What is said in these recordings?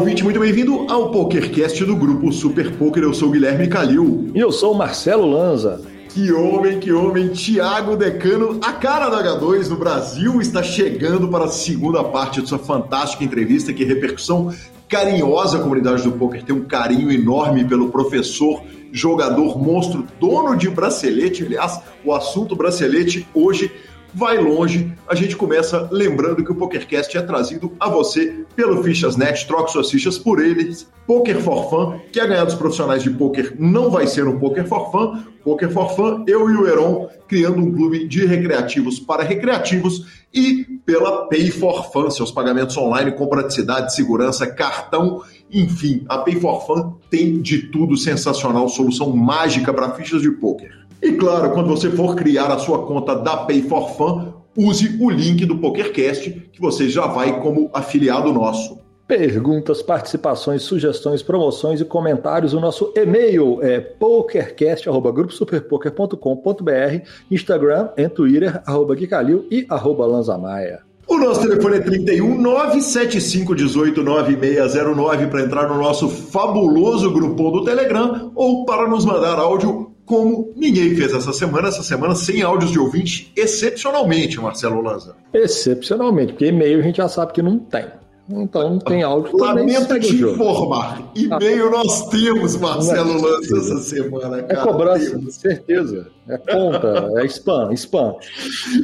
ouvinte, muito bem-vindo ao PokerCast do grupo Super Poker. Eu sou o Guilherme Calil. E eu sou o Marcelo Lanza. Que homem, que homem, Thiago Decano, a cara do H2 no Brasil está chegando para a segunda parte de sua fantástica entrevista, que repercussão carinhosa a comunidade do poker tem um carinho enorme pelo professor, jogador monstro, dono de bracelete. Aliás, o assunto bracelete hoje vai longe. A gente começa lembrando que o PokerCast é trazido a você pelo Fichas.net. Troque suas fichas por eles. Poker for Fun, quer ganhar dos profissionais de poker, não vai ser um Poker for Fun. Poker for Fun, eu e o Heron criando um clube de recreativos para recreativos e pela Pay for Fun, seus pagamentos online com praticidade, segurança, cartão, enfim, a Pay for Fun tem de tudo sensacional, solução mágica para fichas de poker. E claro, quando você for criar a sua conta da Pay for Fun, use o link do PokerCast que você já vai como afiliado nosso. Perguntas, participações, sugestões, promoções e comentários. O nosso e-mail é pokercast.gruposuperpoker.com.br, Instagram e Twitter, arroba Guicalil e arroba Lanzamaia. O nosso telefone é 31 975 18 9609 para entrar no nosso fabuloso grupão do Telegram ou para nos mandar áudio como ninguém fez essa semana, essa semana sem áudios de ouvinte, excepcionalmente, Marcelo Lanza. Excepcionalmente, porque e-mail a gente já sabe que não tem. Então não tem áudio. Lamento te informar. E-mail nós temos, Marcelo é Lança, essa semana. É cara. É cobrança, temos. certeza. É conta, é spam, spam.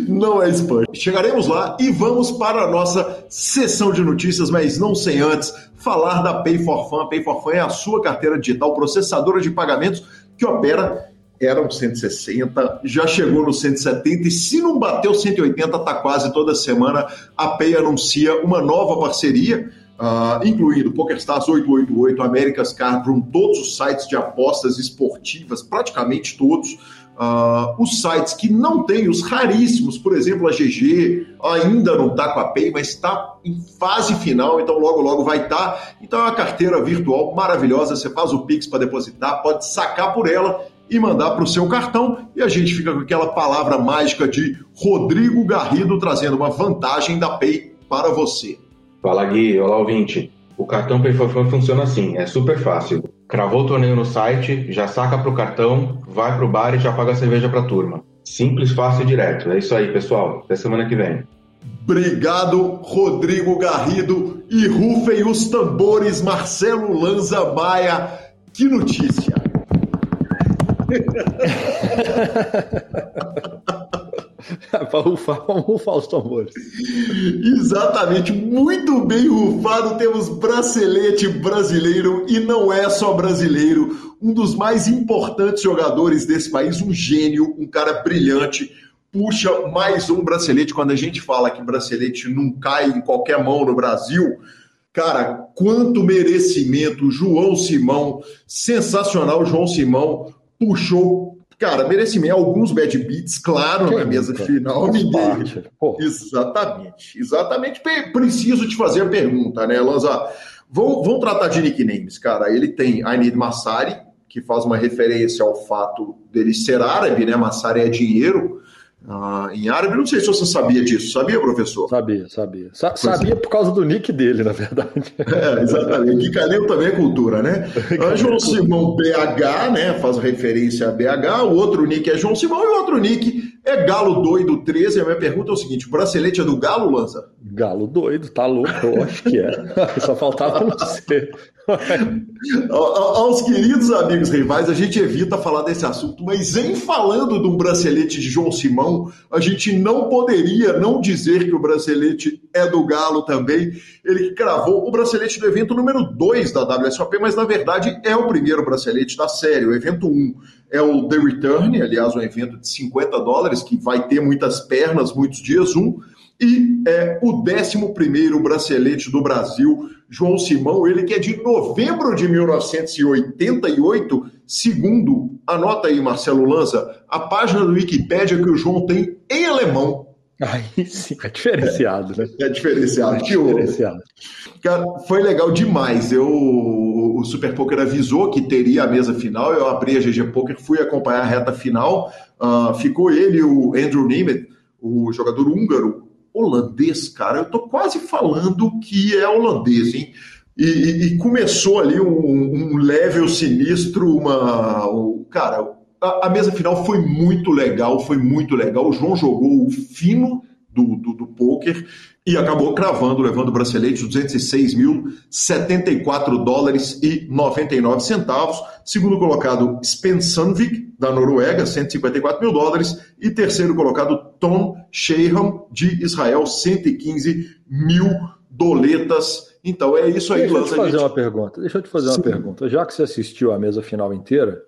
Não é spam. Chegaremos lá e vamos para a nossa sessão de notícias, mas não sem antes falar da Pay for Fun. A Pay for Fun é a sua carteira digital processadora de pagamentos que opera eram 160, já chegou no 170 e se não bateu 180, tá quase toda semana a Pay anuncia uma nova parceria, uh, incluindo PokerStars 888, America's Cardroom, todos os sites de apostas esportivas, praticamente todos, uh, os sites que não têm, os raríssimos, por exemplo, a GG ainda não está com a Pay, mas está em fase final, então logo logo vai estar. Tá. Então é uma carteira virtual maravilhosa, você faz o Pix para depositar, pode sacar por ela e mandar para o seu cartão. E a gente fica com aquela palavra mágica de Rodrigo Garrido trazendo uma vantagem da Pay para você. Fala Gui, olá ouvinte. O cartão Pay for Fun funciona assim, é super fácil. Cravou o torneio no site, já saca para o cartão, vai para o bar e já paga a cerveja para a turma. Simples, fácil e direto. É isso aí, pessoal. Até semana que vem. Obrigado, Rodrigo Garrido. E rufem os tambores, Marcelo Lanza Maia. Que notícia! Para rufar, vamos rufar os tambores. Exatamente, muito bem rufado. Temos bracelete brasileiro e não é só brasileiro, um dos mais importantes jogadores desse país, um gênio, um cara brilhante. Puxa mais um bracelete. Quando a gente fala que bracelete não cai em qualquer mão no Brasil, Cara, quanto merecimento, João Simão, sensacional, João Simão, puxou, cara, merecimento, alguns bad beats, claro, que na mesa final. Ninguém... Exatamente, exatamente. Preciso te fazer a pergunta, né, Lanza? Vamos, vamos tratar de nicknames, cara. Ele tem Ainid Massari, que faz uma referência ao fato dele ser árabe, né? Massari é dinheiro ah, em árabe. Não sei se você sabia disso. Sabia, professor? Sabia, sabia. Sa sabia é. por causa do nick dele, na verdade. É, exatamente. Gui Calil também é cultura, né? João Simão BH, né? Faz referência a BH. O outro nick é João Simão e o outro nick é Galo Doido 13. A minha pergunta é o seguinte: o bracelete é do Galo, Lança? Galo Doido, tá louco? Eu acho que é. Só faltava ser. Aos queridos amigos rivais, a gente evita falar desse assunto, mas em falando de um bracelete de João Simão, a gente não poderia não dizer que o bracelete é do Galo também. Ele cravou o bracelete do evento número 2 da WSOP, mas na verdade é o primeiro bracelete da série. O evento 1 um é o The Return, aliás, um evento de 50 dólares que vai ter muitas pernas, muitos dias. Um e é o 11 bracelete do Brasil, João Simão, ele que é de novembro de 1988, segundo, anota aí, Marcelo Lanza, a página do Wikipédia que o João tem em alemão. Aí sim, é diferenciado, né? É diferenciado. É diferenciado. Cara, foi legal demais. Eu, o Super Poker avisou que teria a mesa final, eu abri a GG Poker, fui acompanhar a reta final, uh, ficou ele o Andrew Nemeth, o jogador húngaro, holandês, cara. Eu tô quase falando que é holandês, hein? E, e, e começou ali um, um level sinistro, uma. Um, cara, a, a, mesa final foi muito legal, foi muito legal. O João jogou o fino do, do, do poker e acabou cravando, levando o bracelete 206.074 dólares e 99 centavos. Segundo colocado, Spensandvik, da Noruega, 154 mil dólares. E terceiro colocado, Tom Sheham, de Israel, 115 mil doletas. Então é isso aí, Deixa eu te fazer gente... uma pergunta. Deixa eu te fazer Sim. uma pergunta. Já que você assistiu a mesa final inteira,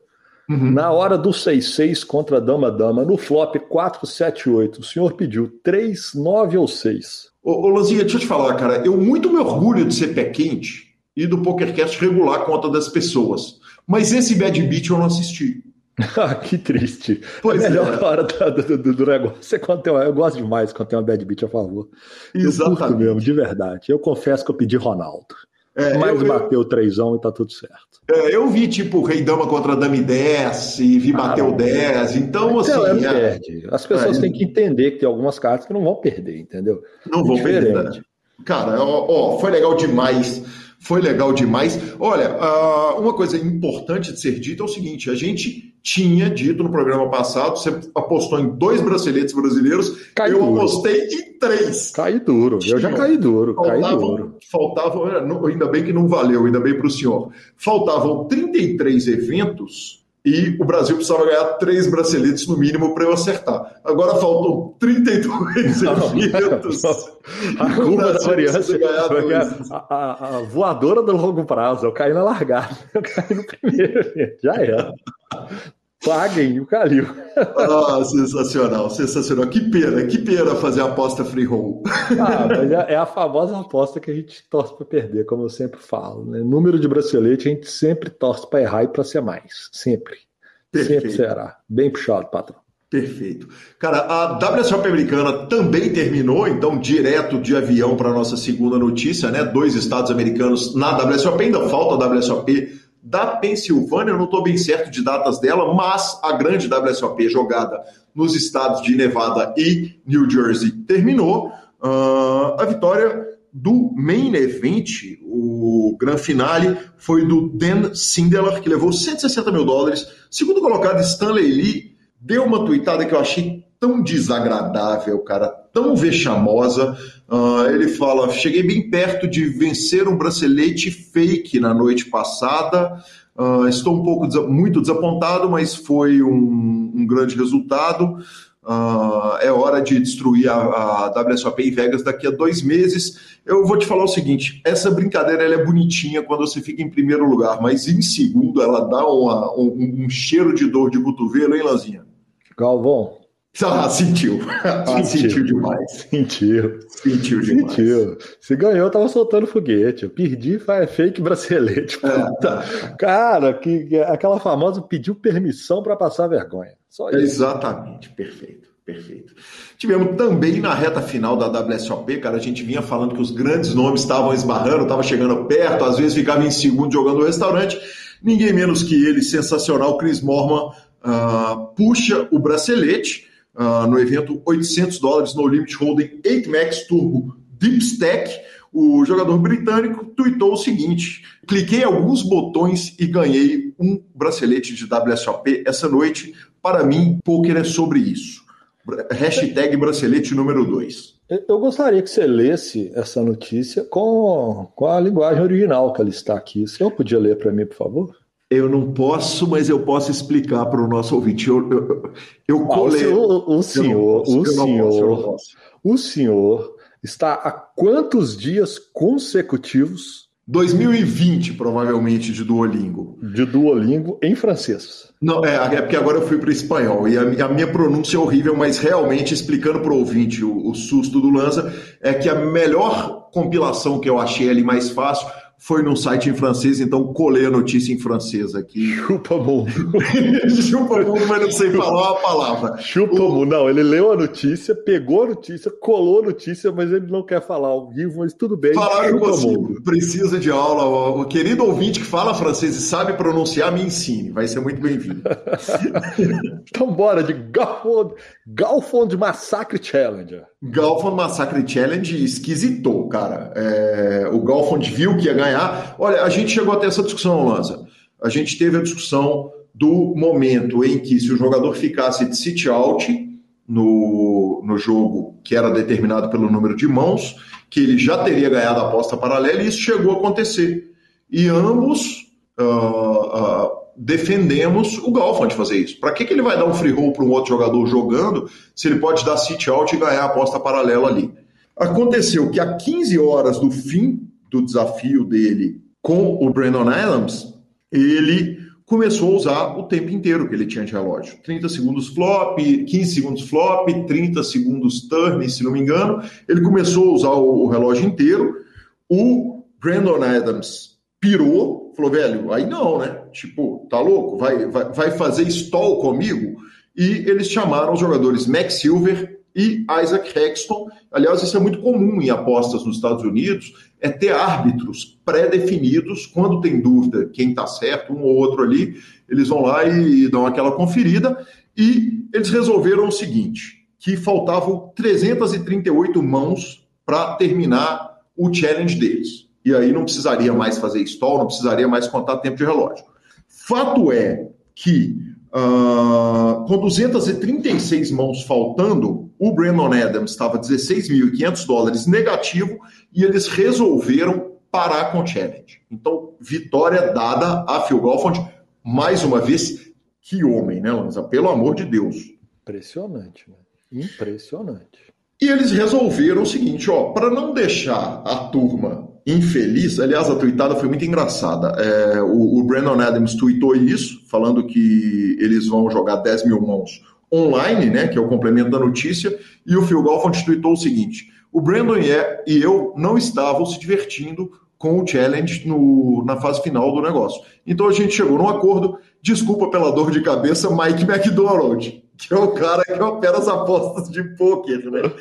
uhum. na hora do 6-6 contra Dama-Dama, no flop 4-7-8, o senhor pediu 3, 9 ou 6? Ô, ô Lanzinha, deixa eu te falar, cara. Eu muito me orgulho de ser pé quente e do PokerCast regular a conta das pessoas. Mas esse Bad Beat eu não assisti. Ah, que triste. Pois a melhor é. hora do, do, do, negócio é quando tem uma, Eu gosto demais quando tem uma bad beat a favor. Exatamente. Eu curto mesmo, de verdade. Eu confesso que eu pedi Ronaldo. É, Mas eu, bateu o trêsão e tá tudo certo. É, eu vi, tipo, Rei Dama contra Dame 10 e vi ah, bateu 10. Então, assim. É, perde. As pessoas é. têm que entender que tem algumas cartas que não vão perder, entendeu? Não vão perder. Cara, ó, ó, foi legal demais foi legal demais. Olha, uh, uma coisa importante de ser dita é o seguinte: a gente tinha dito no programa passado, você apostou em dois braceletes brasileiros, Cai eu duro. apostei em três. Cai duro, eu já caí duro, faltavam, caí duro. Faltavam, é, ainda bem que não valeu, ainda bem para o senhor. Faltavam 33 eventos e o Brasil precisava ganhar três braceletes no mínimo para eu acertar. Agora faltam 32 eventos. A curva da variância. A, a, a, voadora do longo prazo. Eu caí na largada. Eu caí no primeiro evento. Já era. Paguem o Calil. Ah, sensacional, sensacional. Que pena, que pena fazer a aposta free roll. Ah, mas é, é a famosa aposta que a gente torce para perder, como eu sempre falo. Né? Número de bracelete a gente sempre torce para errar e para ser mais. Sempre. Perfeito. Sempre será. Bem puxado, patrão. Perfeito. Cara, a WSOP americana também terminou, então, direto de avião para nossa segunda notícia, né? Dois estados americanos na WSOP, ainda falta a WSOP da Pensilvânia, eu não estou bem certo de datas dela, mas a grande WSOP jogada nos estados de Nevada e New Jersey terminou. Uh, a vitória do main event, o grande finale, foi do Dan Sindelar, que levou 160 mil dólares. Segundo colocado, Stanley Lee deu uma tuitada que eu achei tão desagradável, cara, tão vexamosa. Uh, ele fala: cheguei bem perto de vencer um bracelete fake na noite passada. Uh, estou um pouco muito desapontado, mas foi um, um grande resultado. Uh, é hora de destruir a, a, WSOP em Vegas daqui a dois meses. Eu vou te falar o seguinte: essa brincadeira ela é bonitinha quando você fica em primeiro lugar, mas em segundo ela dá uma, um, um cheiro de dor de cotovelo, hein, Lazinha? Galvão, ah, sentiu. Ah, sentiu demais. Sentiu. Sentiu demais. Sentiu. Se ganhou, tava soltando foguete. Eu perdi, faz fake bracelete. É. Cara, que, que, aquela famosa pediu permissão para passar vergonha. Só isso. Exatamente, perfeito. Perfeito. Tivemos também na reta final da WSOP, cara, a gente vinha falando que os grandes nomes estavam esbarrando, estavam chegando perto, às vezes ficava em segundo jogando no restaurante. Ninguém menos que ele, sensacional, Chris Morman, uh, puxa o bracelete uh, no evento 800 dólares no Limit Holding 8 Max Turbo Deep Stack, o jogador britânico tweetou o seguinte: cliquei alguns botões e ganhei um bracelete de WSOP essa noite. Para mim, poker é sobre isso. Hashtag bracelete número 2. Eu gostaria que você lesse essa notícia com, com a linguagem original que ela está aqui. Senhor podia ler para mim, por favor? Eu não posso, mas eu posso explicar para o nosso ouvinte. Eu, eu, eu colei. o, senhor, o senhor, o senhor está há quantos dias consecutivos? 2020, provavelmente, de Duolingo. De Duolingo em francês. Não, é, é porque agora eu fui para o espanhol e a, a, minha pronúncia é horrível, mas realmente, explicando para o ouvinte o, o susto do Lanza, é que a melhor compilação que eu achei ali mais fácil foi num site em francês, então colei a notícia em francês aqui. Chupa mundo. Chupa mundo, mas não sei falar a palavra. Chupa o... mundo. Não, ele leu a notícia, pegou a notícia, colou a notícia, mas ele não quer falar ao vivo, mas tudo bem. Falar eu consigo. Precisa de aula. O querido ouvinte que fala francês e sabe pronunciar, me ensine. Vai ser muito bem-vindo. então bora de Galfond, Galfond Massacre Challenger. Galfond Massacre Challenge esquisitou, cara. É... O Galfond viu que ia ganhar ganhar. Olha, a gente chegou até essa discussão, Lanza. A gente teve a discussão do momento em que, se o jogador ficasse de sit out no, no jogo que era determinado pelo número de mãos, que ele já teria ganhado a aposta paralela, e isso chegou a acontecer. E ambos uh, uh, defendemos o Galfand fazer isso. Para que, que ele vai dar um free roll para um outro jogador jogando se ele pode dar sit out e ganhar a aposta paralela ali? Aconteceu que a 15 horas do fim do desafio dele com o Brandon Adams, ele começou a usar o tempo inteiro que ele tinha de relógio. 30 segundos flop, 15 segundos flop, 30 segundos turn, se não me engano. Ele começou a usar o, relógio inteiro. O Brandon Adams pirou, falou, velho, aí não, né? Tipo, tá louco? Vai, vai, vai fazer stall comigo? E eles chamaram os jogadores Max Silver e Isaac Hexton. Aliás, isso é muito comum em apostas nos Estados Unidos, é ter árbitros pré-definidos, quando tem dúvida quem está certo, um ou outro ali, eles vão lá e dão aquela conferida, e eles resolveram o seguinte, que faltavam 338 mãos para terminar o challenge deles. E aí não precisaria mais fazer stall, não precisaria mais contar tempo de relógio. Fato é que uh, com 236 mãos faltando, o Brandon Adams estava 16.500 dólares negativo e eles resolveram parar com o challenge. Então, vitória dada a Phil Golfond. Mais uma vez, que homem, né, Lanza? Pelo amor de Deus. Impressionante, né? Impressionante. E eles resolveram o seguinte, ó, para não deixar a turma infeliz, aliás, a tweetada foi muito engraçada. É, o, o Brandon Adams tweetou isso, falando que eles vão jogar 10 mil mãos online, né, que é o complemento da notícia, e o Phil Golfond tweetou o seguinte: o Brandon e eu não estavam se divertindo com o challenge no, na fase final do negócio. Então a gente chegou num acordo. Desculpa pela dor de cabeça, Mike McDonald, que é o cara que opera as apostas de pôquer, né?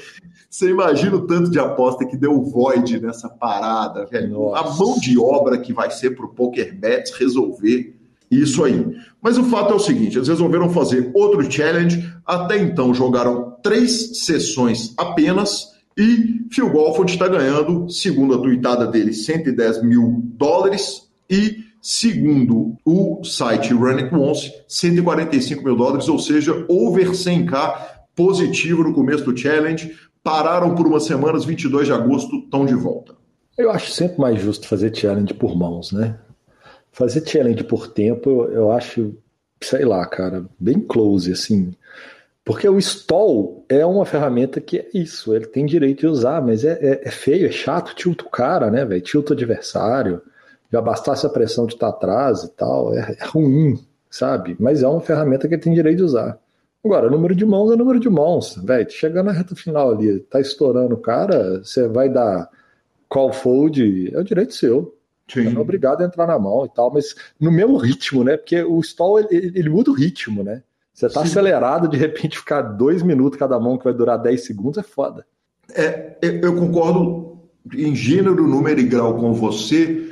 Você imagina o tanto de aposta que deu void nessa parada, velho. Nossa. A mão de obra que vai ser para o Poker Bets resolver isso aí. Mas o fato é o seguinte: eles resolveram fazer outro challenge. Até então jogaram três sessões apenas. E Phil Golford está ganhando, segundo a tuitada dele, 110 mil dólares. E segundo o site Run It Once, 145 mil dólares, ou seja, over 100k positivo no começo do challenge. Pararam por umas semanas, 22 de agosto, estão de volta. Eu acho sempre mais justo fazer challenge por mãos, né? Fazer challenge por tempo, eu, eu acho, sei lá, cara, bem close, assim. Porque o stall é uma ferramenta que é isso, ele tem direito de usar, mas é, é, é feio, é chato, tilta o cara, né, velho? Tilta o adversário. Já bastasse a pressão de estar atrás e tal, é, é, ruim, sabe? Mas é uma ferramenta que ele tem direito de usar. Agora, número de mãos é número de mãos, velho. Chegando na reta final ali, tá estourando o cara, você vai dar call fold, é o direito seu. Sim. obrigado a entrar na mão e tal, mas no mesmo ritmo, né? Porque o stall ele, ele muda o ritmo, né? Você tá Sim. acelerado, de repente ficar dois minutos cada mão que vai durar 10 segundos é foda. É, eu concordo em gênero, número e grau com você,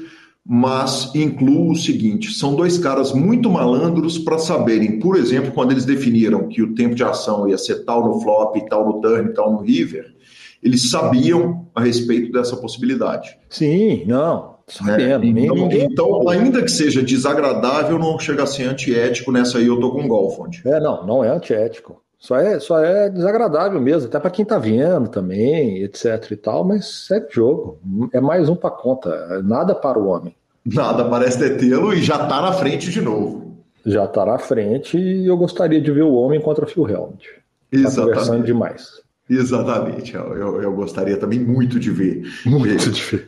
mas incluo o seguinte: são dois caras muito malandros para saberem, por exemplo, quando eles definiram que o tempo de ação ia ser tal no flop, tal no turn, tal no river, eles sabiam a respeito dessa possibilidade. Sim, não. Sabendo, né? então, então, ainda que seja desagradável, não chega a ser antiético nessa aí eu tô com Golfond. É, não, não é antiético. Só é, só é desagradável mesmo, até para quem tá vendo também, etc e tal, mas é jogo. É mais um para conta, nada para o homem. Nada parece detê-lo e já tá na frente de novo. Já tá na frente e eu gostaria de ver o homem contra o Phil Helmut. Tá conversando demais. Exatamente, eu, eu, gostaria também muito de ver. Muito de ver.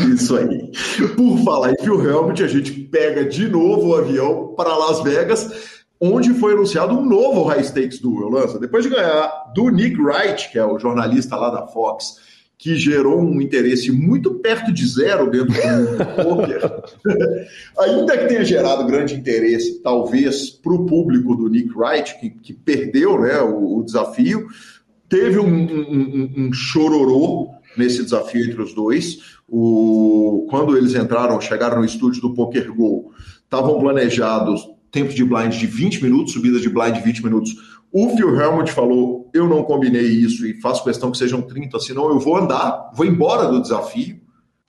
Isso aí. Por falar em Phil Helmut, a gente pega de novo o avião para Las Vegas, onde foi anunciado um novo High Stakes Duel, Lança. Depois de ganhar do Nick Wright, que é o jornalista lá da Fox, que gerou um interesse muito perto de zero dentro do poker, ainda que tenha gerado grande interesse, talvez, para o público do Nick Wright, que, que perdeu né, o, o desafio, Teve um, um, um, chororô nesse desafio entre os dois. O, quando eles entraram, chegaram no estúdio do Poker Go, estavam planejados tempo de blind de 20 minutos, subida de blind de 20 minutos. O Phil Helmut falou: Eu não combinei isso e faço questão que sejam 30, senão eu vou andar, vou embora do desafio.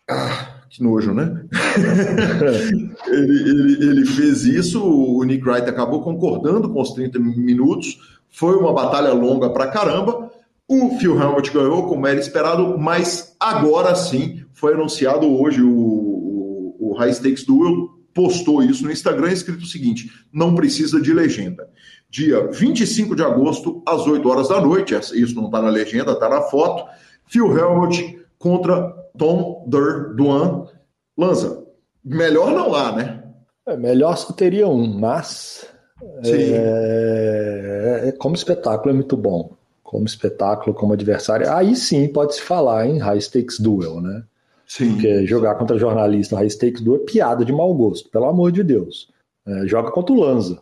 Ah, Que nojo, né? ele, ele, ele fez isso, o Nick Wright acabou concordando com os 30 minutos. Foi uma batalha longa pra caramba. O Phil Helmut ganhou, como era esperado, mas agora sim foi anunciado hoje o, o, o High Stakes Duel postou isso no Instagram, escrito o seguinte: não precisa de legenda. Dia 25 de agosto, às 8 horas da noite, isso não está na legenda, está na foto. Phil Helmut contra Tom Der Duan. Lanza, melhor não há, né? É, melhor só teria um, mas é, é, como espetáculo é muito bom. Como espetáculo, como adversário, aí sim pode se falar em high stakes duel, né? Sim. Porque jogar contra jornalista high stakes duel é piada de mau gosto, pelo amor de Deus. É, joga contra o Lanza.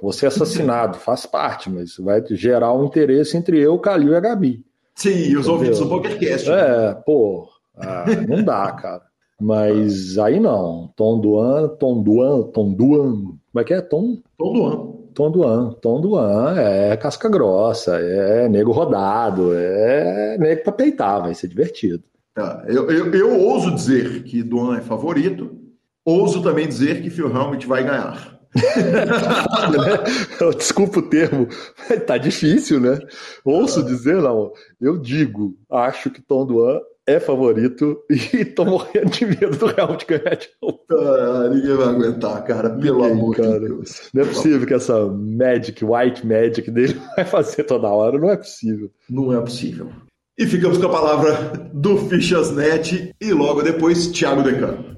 Você é assassinado, faz parte, mas vai gerar um interesse entre eu, o Calil e a Gabi. Sim, e os ouvintes do PokerCast. É, pô, ah, não dá, cara. Mas aí não. Tom Duan, Tom Duan, Tom Duan. Como é que é? Tom? Tom Duan. Tom Duan. Tom Duan é casca grossa, é nego rodado, é nego pra peitar, vai ser divertido. Tá. Eu, eu, eu ouso dizer que Duan é favorito, ouso também dizer que Phil Helmut vai ganhar. Desculpa o termo, tá difícil, né? Ouço dizer, não. Eu digo, acho que Tom Duan é favorito e tô morrendo de medo do Real de ganhar de novo. Ah, ninguém vai aguentar, cara, pelo ninguém, amor cara. de Deus. Não é possível que essa Magic, White Magic dele vai fazer toda hora, não é possível. Não é possível. E ficamos com a palavra do Fichasnet e logo depois, Thiago Decano.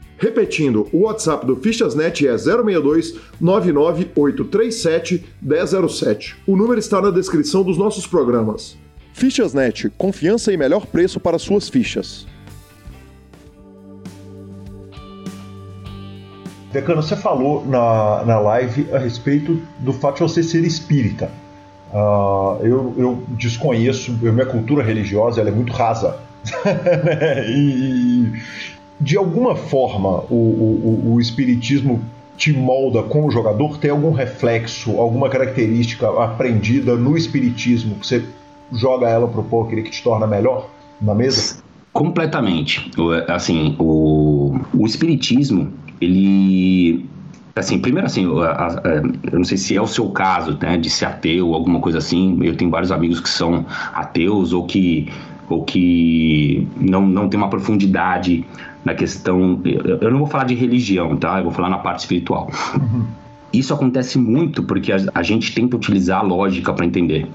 Repetindo, o WhatsApp do Fichasnet é 062 99837 1007. O número está na descrição dos nossos programas. Fichasnet, confiança e melhor preço para suas fichas. Decano, você falou na, na live a respeito do fato de você ser espírita. Uh, eu, eu desconheço, minha cultura religiosa é muito rasa. e, de alguma forma o, o, o espiritismo te molda com o jogador? Tem algum reflexo, alguma característica aprendida no espiritismo que você joga ela pro poker e que te torna melhor na mesa? Completamente. Assim, o, o espiritismo, ele assim, primeiro assim, eu, eu não sei se é o seu caso, né, de ser ateu, alguma coisa assim. Eu tenho vários amigos que são ateus ou que ou que não, não tem uma profundidade na questão. Eu não vou falar de religião, tá? Eu vou falar na parte espiritual. Uhum. Isso acontece muito porque a, a, gente tenta utilizar a lógica para entender.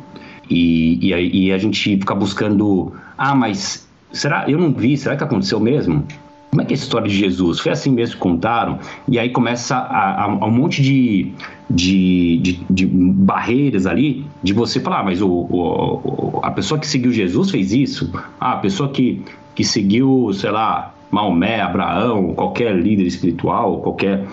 E, e, a, e a gente fica buscando. Ah, mas será? Eu não vi, será que aconteceu mesmo? Como é que é a história de Jesus? Foi assim mesmo que contaram? E aí começa a, a, um monte de, de, de, de, barreiras ali de você falar, ah, mas o, o, a pessoa que seguiu Jesus fez isso? Ah, a pessoa que, que seguiu, sei lá, Maomé, Abraão, qualquer líder espiritual, qualquer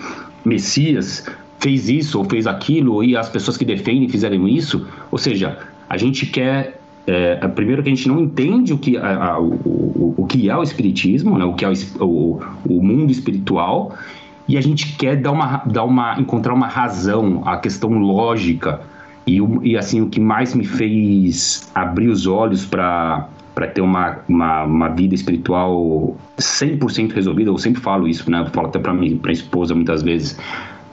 Messias fez isso ou fez aquilo e as pessoas que defendem fizeram isso. Ou seja, a gente quer é, é primeiro que a gente não entende o que, a, a, o, o, que é o espiritismo, né, o que é o, o, o, mundo espiritual, e a gente quer dar uma, dar uma, encontrar uma razão, a questão lógica. E, e assim, o que mais me fez abrir os olhos para para ter uma, uma, uma, vida espiritual 100% resolvida, eu sempre falo isso, né? Eu falo até para minha esposa muitas vezes,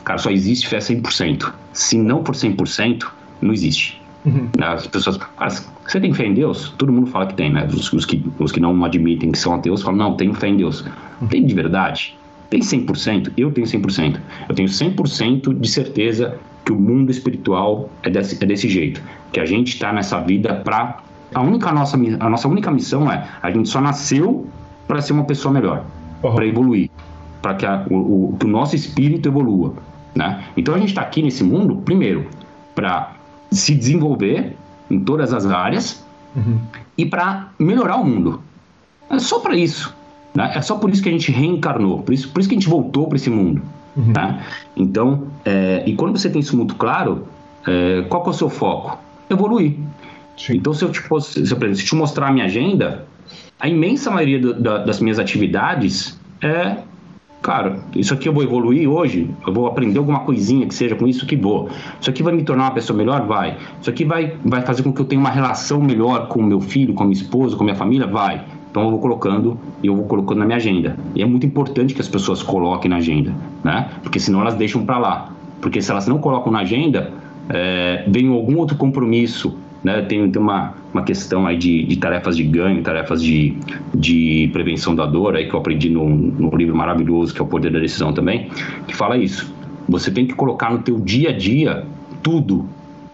cara, só existe fé 100%. Se não for 100%, não existe. Uhum. Né? As pessoas, cara, você tem fé em Deus? Todo mundo fala que tem, né? Os, os, que, os que não admitem que são ateus falam, não, tenho fé em Deus. Uhum. Tem de verdade? Tem 100%? Eu tenho 100%. Eu tenho 100% de certeza que o mundo espiritual é desse, é desse jeito. Que a gente está nessa vida para a única nossa a nossa única missão é a gente só nasceu para ser uma pessoa melhor, uhum. para evoluir, para que a, o, o, o nosso espírito evolua, né? Então a gente está aqui nesse mundo primeiro para se desenvolver em todas as áreas uhum. e para melhorar o mundo. É só para isso. Né? É só por isso que a gente reencarnou, por isso, por isso que a gente voltou para esse mundo. Uhum. Tá? Então, é, e quando você tem isso muito claro, é, qual é o seu foco? Evoluir. Sim. Então, se eu, te, se, te mostrar a minha agenda, a imensa maioria do, da, das minhas atividades é cara, isso aqui eu vou evoluir hoje, eu vou aprender alguma coisinha que seja com isso que vou. Isso aqui vai me tornar uma pessoa melhor? Vai. Isso aqui vai, vai fazer com que eu tenha uma relação melhor com meu filho, com a minha esposa, com a minha família? Vai. Então eu vou colocando e eu vou colocando na minha agenda. E é muito importante que as pessoas coloquem na agenda, né? Porque senão elas deixam para lá. Porque se elas não colocam na agenda, é, vem algum outro compromisso, né? Tem, tem uma, uma questão aí de, de tarefas de ganho, tarefas de, de prevenção da dor, aí que eu aprendi num, num livro maravilhoso, que é o Poder da Decisão também, que fala isso. Você tem que colocar no teu dia a dia tudo,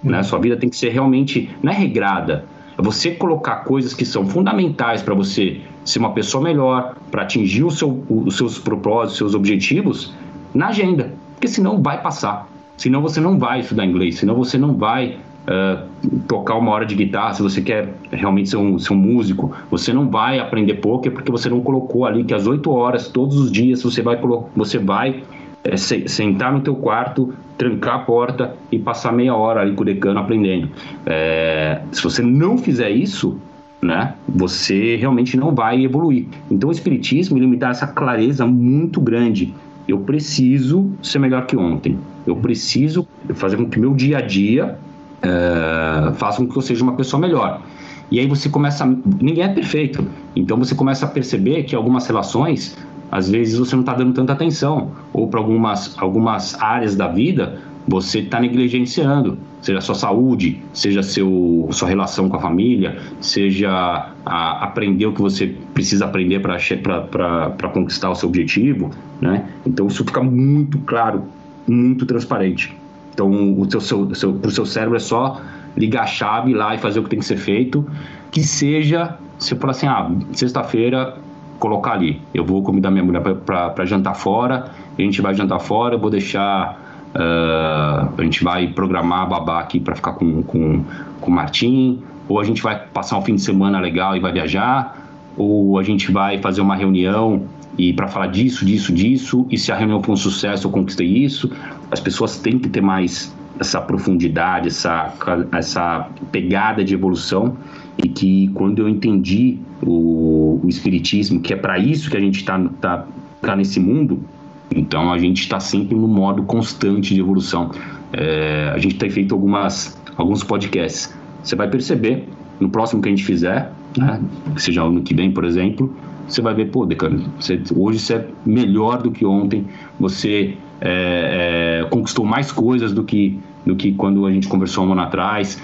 né? Sua vida tem que ser realmente, não é regrada, é você colocar coisas que são fundamentais para você ser uma pessoa melhor, para atingir o seu, os seus propósitos, os seus objetivos na agenda. Porque senão vai passar. Senão você não vai estudar inglês, senão você não vai uh, tocar uma hora de guitarra, se você quer realmente ser um, ser um músico, você não vai aprender poker porque você não colocou ali que às 8 horas, todos os dias, você vai, você vai é, sentar no teu quarto, trancar a porta e passar meia hora ali com o decano aprendendo. É, se você não fizer isso, né, você realmente não vai evoluir. Então o espiritismo ele me dá essa clareza muito grande. Eu preciso ser melhor que ontem. Eu preciso fazer com que meu dia a dia é, faça com que eu seja uma pessoa melhor. E aí você começa. Ninguém é perfeito. Então você começa a perceber que algumas relações às vezes você não está dando tanta atenção, ou para algumas, algumas áreas da vida você está negligenciando, seja a sua saúde, seja seu, sua relação com a família, seja a, aprender o que você precisa aprender para conquistar o seu objetivo, né? Então isso fica muito claro, muito transparente. Então o seu, seu, pro seu cérebro é só ligar a chave lá e fazer o que tem que ser feito, que seja, você fala assim, ah, sexta-feira colocar ali. Eu vou convidar minha mulher para jantar fora, a gente vai jantar fora, eu vou deixar. Uh, a gente vai programar a babá aqui para ficar com, com, com o Martim, ou a gente vai passar um fim de semana legal e vai viajar, ou a gente vai fazer uma reunião e para falar disso, disso, disso, e se a reunião for um sucesso eu conquistei isso. As pessoas têm que ter mais essa profundidade, essa, essa pegada de evolução e que quando eu entendi o, o espiritismo, que é para isso que a gente está tá, tá nesse mundo, então a gente está sempre no modo constante de evolução. É, a gente tem feito algumas, alguns podcasts. Você vai perceber no próximo que a gente fizer, né, que seja ano que vem, por exemplo, você vai ver, pô, Decano, você, hoje você é melhor do que ontem, você é, é, conquistou mais coisas do que, do que quando a gente conversou um ano atrás.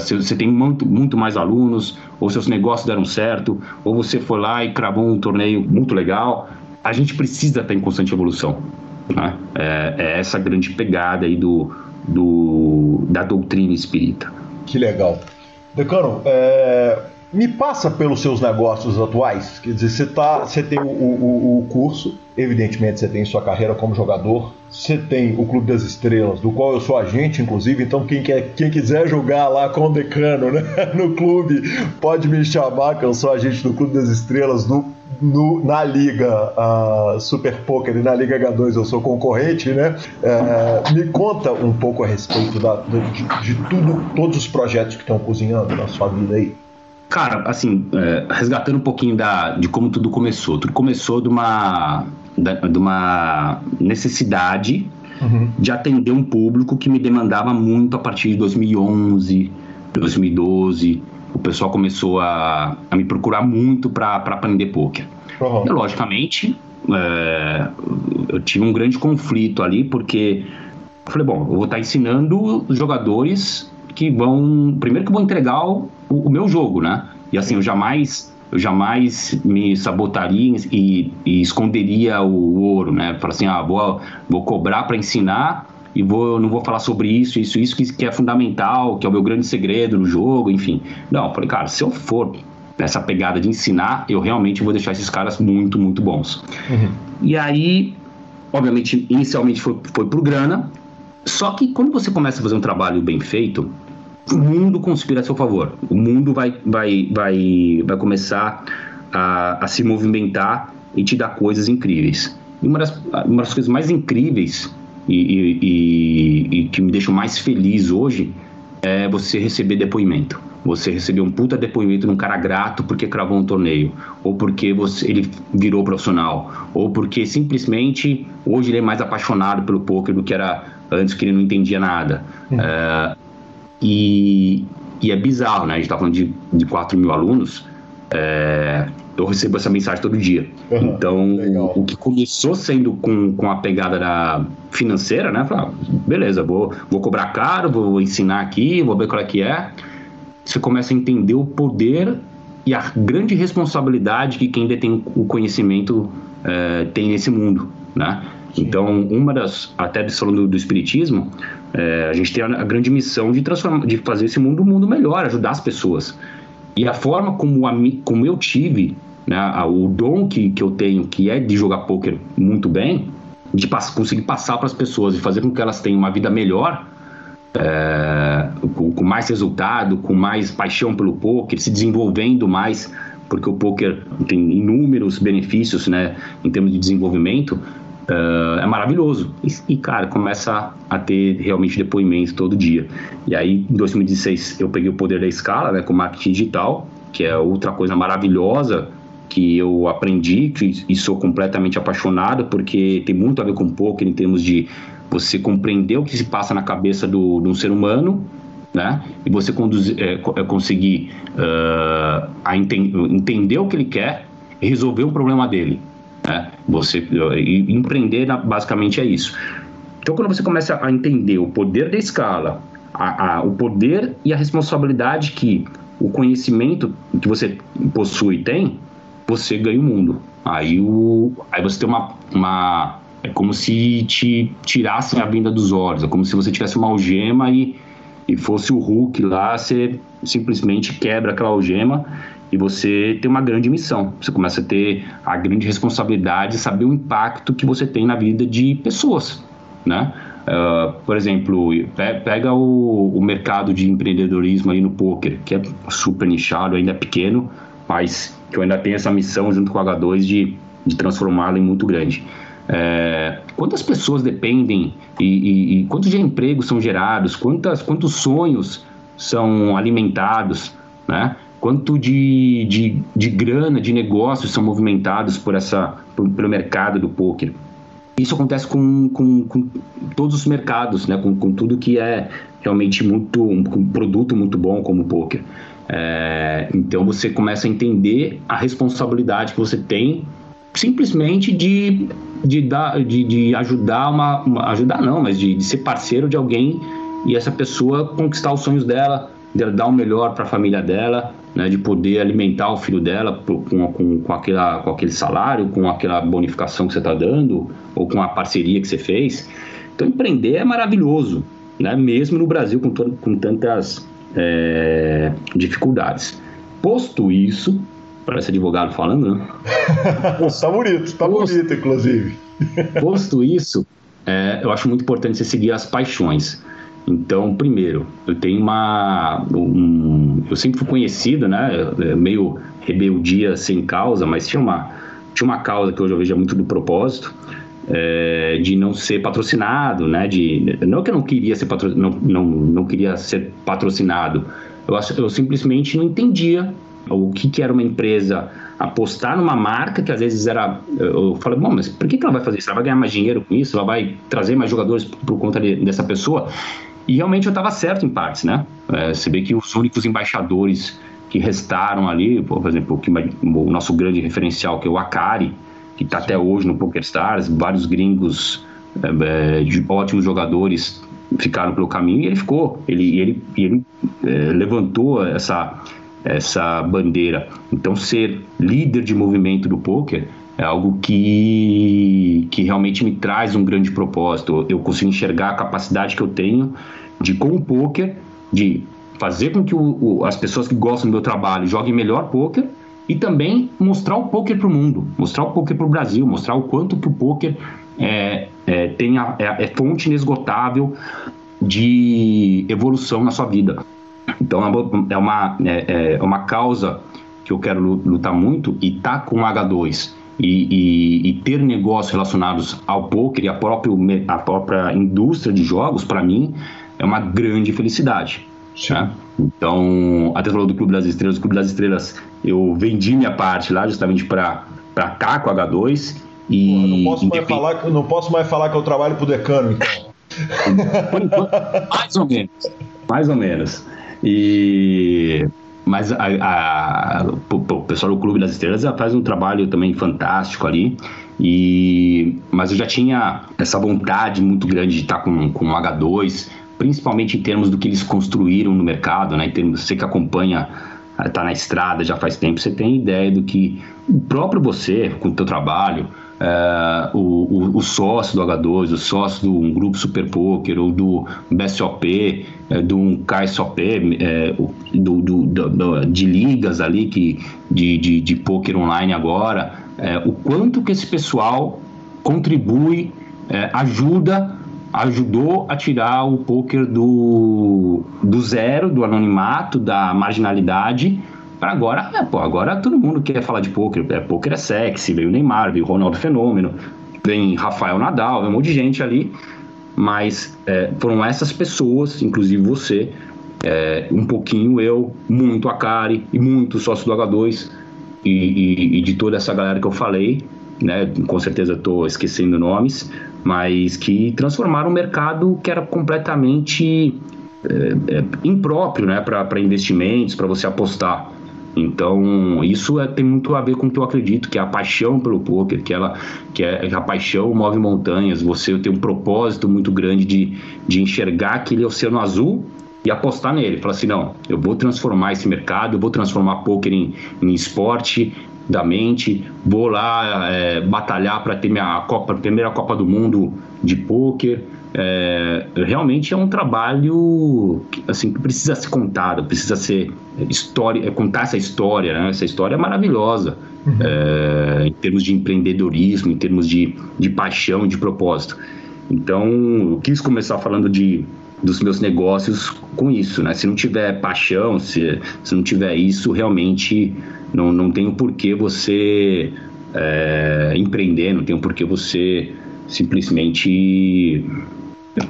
Se você tem muito, muito mais alunos, ou seus negócios deram certo, ou você foi lá e cravou um torneio muito legal, a gente precisa estar em constante evolução. Né? É, é, essa grande pegada aí do, do, da doutrina espírita. Que legal. Decano, é, me passa pelos seus negócios atuais. Quer dizer, você, tá, você tem o, o, o curso, evidentemente você tem sua carreira como jogador, você tem o Clube das Estrelas, do qual eu sou agente, inclusive, então quem, quer, quem quiser jogar lá com o decano né, no clube, pode me chamar, que eu sou agente do Clube das Estrelas, do, no, na Liga uh, Super Poker e na Liga H2 eu sou concorrente, né? Uh, me conta um pouco a respeito da, de, de tudo, todos os projetos que estão cozinhando na sua vida aí. Cara, assim, é, resgatando um pouquinho da, de como tudo começou. Tudo começou de uma, de uma necessidade uhum. de atender um público que me demandava muito a partir de 2011, 2012. O pessoal começou a, a me procurar muito para aprender poker. Uhum. E, logicamente, é, eu tive um grande conflito ali, porque eu falei, bom, eu vou estar ensinando os jogadores que vão. Primeiro que vão entregar o, o, meu jogo, né? E assim, eu jamais. Eu jamais me sabotaria e, e esconderia o, o, ouro, né? Falar assim, ah, vou, vou cobrar para ensinar e vou, não vou falar sobre isso, isso, isso que, que é fundamental, que é o meu grande segredo no jogo, enfim. Não, falei, cara, se eu for nessa pegada de ensinar, eu realmente vou deixar esses caras muito, muito bons. Uhum. E aí, obviamente, inicialmente foi, foi por grana, só que quando você começa a fazer um trabalho bem feito, o mundo conspira a seu favor. O mundo vai, vai, vai, vai começar a, a se movimentar e te dá coisas incríveis. E uma das, uma das coisas mais incríveis e, e, e, e que me deixam mais feliz hoje é você receber depoimento. Você receber um puta depoimento de um cara grato porque cravou um torneio, ou porque você, ele virou profissional, ou porque simplesmente hoje ele é mais apaixonado pelo poker do que era antes, que ele não entendia nada. Hum. É, e, e, é bizarro, né? A gente tá falando de, de 4 mil alunos. É, eu recebo essa mensagem todo dia. Uhum, então, o, o, que começou sendo com, com a pegada da financeira, né? Falar, beleza, vou, vou cobrar caro, vou ensinar aqui, vou ver qual é que é. Você começa a entender o poder e a grande responsabilidade que quem detém o conhecimento é, tem nesse mundo, né? Então, uma das, até falando do, do espiritismo, é, a gente tem a, grande missão de transformar, de fazer esse mundo um mundo melhor, ajudar as pessoas. E a forma como, a, como eu tive, né, o dom que, que eu tenho, que é de jogar poker muito bem, de pass conseguir passar para as pessoas e fazer com que elas tenham uma vida melhor, é, com, com, mais resultado, com mais paixão pelo poker, se desenvolvendo mais, porque o poker tem inúmeros benefícios, né, em termos de desenvolvimento. Uh, é maravilhoso. E, e, cara, começa a ter realmente depoimentos todo dia. E aí, em 2016, eu peguei o poder da escala, né, com marketing digital, que é outra coisa maravilhosa que eu aprendi que, e sou completamente apaixonado, porque tem muito a ver com poker em termos de você compreender o que se passa na cabeça do, de um ser humano, né? E você conduzir, é, é, conseguir uh, enten entender o que ele quer e resolver o problema dele. Né? Você empreender basicamente é isso. Então, quando você começa a entender o poder da escala, a, a, o poder e a responsabilidade que o conhecimento que você possui tem, você ganha o mundo. Aí, o, aí você tem uma, uma. É como se te tirassem a venda dos olhos. É como se você tivesse uma algema e, e fosse o Hulk lá, você simplesmente quebra aquela algema e você tem uma grande missão. Você começa a ter a grande responsabilidade de saber o impacto que você tem na vida de pessoas, né? Uh, por exemplo, pega o, o, mercado de empreendedorismo aí no poker, que é super nichado, ainda é pequeno, mas que eu ainda tenho essa missão junto com o H2 de, de transformá-lo em muito grande. É, quantas pessoas dependem e, e, e, quantos empregos são gerados, quantas, quantos sonhos são alimentados, né? Quanto de, de, de grana, de negócios são movimentados por essa, por, pelo mercado do poker. Isso acontece com, com, com todos os mercados, né? com, com tudo que é realmente muito um, produto muito bom como o poker. É, então você começa a entender a responsabilidade que você tem simplesmente de, de, dar, de, de ajudar uma, uma, ajudar não, mas de, de ser parceiro de alguém e essa pessoa conquistar os sonhos dela, de dar o melhor para a família dela, né, de poder alimentar o filho dela com, com, com, aquela, com aquele salário, com aquela bonificação que você está dando, ou com a parceria que você fez. Então, empreender é maravilhoso, né, mesmo no Brasil com, com tantas é, dificuldades. Posto isso, parece advogado falando, né? tá bonito, tá Posto, bonito, inclusive. Posto isso, é, eu acho muito importante você seguir as paixões. Então, primeiro, eu tenho uma. Um, eu sempre fui conhecido, né? É, meio rebeldia sem causa, mas tinha uma, tinha uma causa que hoje eu vejo muito do propósito. É, de não ser patrocinado, né? De, não que eu não queria ser patro, não, não, não queria ser patrocinado, eu, eu simplesmente não entendia o que, que era uma empresa apostar numa marca que às vezes era. Eu falei, bom, mas por que, que ela vai fazer isso? Ela vai ganhar mais dinheiro com isso? Ela vai trazer mais jogadores por conta de, dessa pessoa? E realmente eu estava certo em partes, né? É, você vê que os únicos embaixadores que restaram ali, por exemplo, o nosso grande referencial, que é o Akari, que está até hoje no PokerStars, vários gringos, é, é, de ótimos jogadores ficaram pelo caminho e ele ficou. Ele, ele, ele é, levantou essa, essa bandeira. Então, ser líder de movimento do poker é algo que, que realmente me traz um grande propósito. Eu consigo enxergar a capacidade que eu tenho de, com o poker, de fazer com que o, o, as pessoas que gostam do meu trabalho joguem melhor poker e também mostrar o poker para o mundo, mostrar o poker para o Brasil, mostrar o quanto que o poker é, é, tem a, é, é fonte inesgotável de evolução na sua vida. Então é uma, é, é, é uma causa que eu quero lutar muito e tá com o H2 e, e, e ter negócios relacionados ao poker e a própria, própria indústria de jogos, para mim, é uma grande felicidade. Né? Então, até falou do Clube das Estrelas. O Clube das Estrelas, eu vendi minha parte lá justamente para cá com a H2. E Porra, não, posso mais falar, não posso mais falar que eu trabalho pro decano, então. mais ou menos. Mais ou menos. E mas a, a, o pessoal do Clube das Estrelas faz um trabalho também fantástico ali. E, mas eu já tinha essa vontade muito grande de estar com, com o H2, principalmente em termos do que eles construíram no mercado, né? Em termos, você que acompanha, está na estrada já faz tempo, você tem ideia do que o próprio você, com o teu trabalho, é, o, o, o, sócio do H2, o sócio de um grupo Super Poker ou do BSOP, é, de um KSOP, é, do, do, do, de ligas ali que, de, de, de poker online agora, é, o quanto que esse pessoal contribui, é, ajuda, ajudou a tirar o poker do, do zero, do anonimato, da marginalidade agora, é, pô, agora todo mundo quer falar de poker. É, poker é sexy, veio o Neymar, veio o Ronaldo Fenômeno, vem Rafael Nadal, vem um monte de gente ali. Mas é, foram essas pessoas, inclusive você, é, um pouquinho eu, muito a Kari e muito sócio do H2 e, e, e, de toda essa galera que eu falei, né? Com certeza estou esquecendo nomes, mas que transformaram o mercado que era completamente é, é impróprio, né? Para investimentos, para você apostar. Então, isso é, tem muito a ver com o que eu acredito, que é a paixão pelo poker, que, ela, que é, a paixão move montanhas, você tem um propósito muito grande de, de enxergar aquele oceano azul e apostar nele. Falar assim, não, eu vou transformar esse mercado, eu vou transformar poker em, em esporte da mente, vou lá é, batalhar para ter minha Copa, primeira Copa do Mundo de poker, é, realmente é um trabalho que, assim, que precisa ser contado, precisa ser história, é, contar essa história, né? Essa história é maravilhosa uhum. é, em termos de empreendedorismo, em termos de, de paixão, de propósito. Então, eu quis começar falando de dos meus negócios com isso, né? Se não tiver paixão, se, se não tiver isso, realmente não, não tem o porquê você é, empreender, não tem o porquê você simplesmente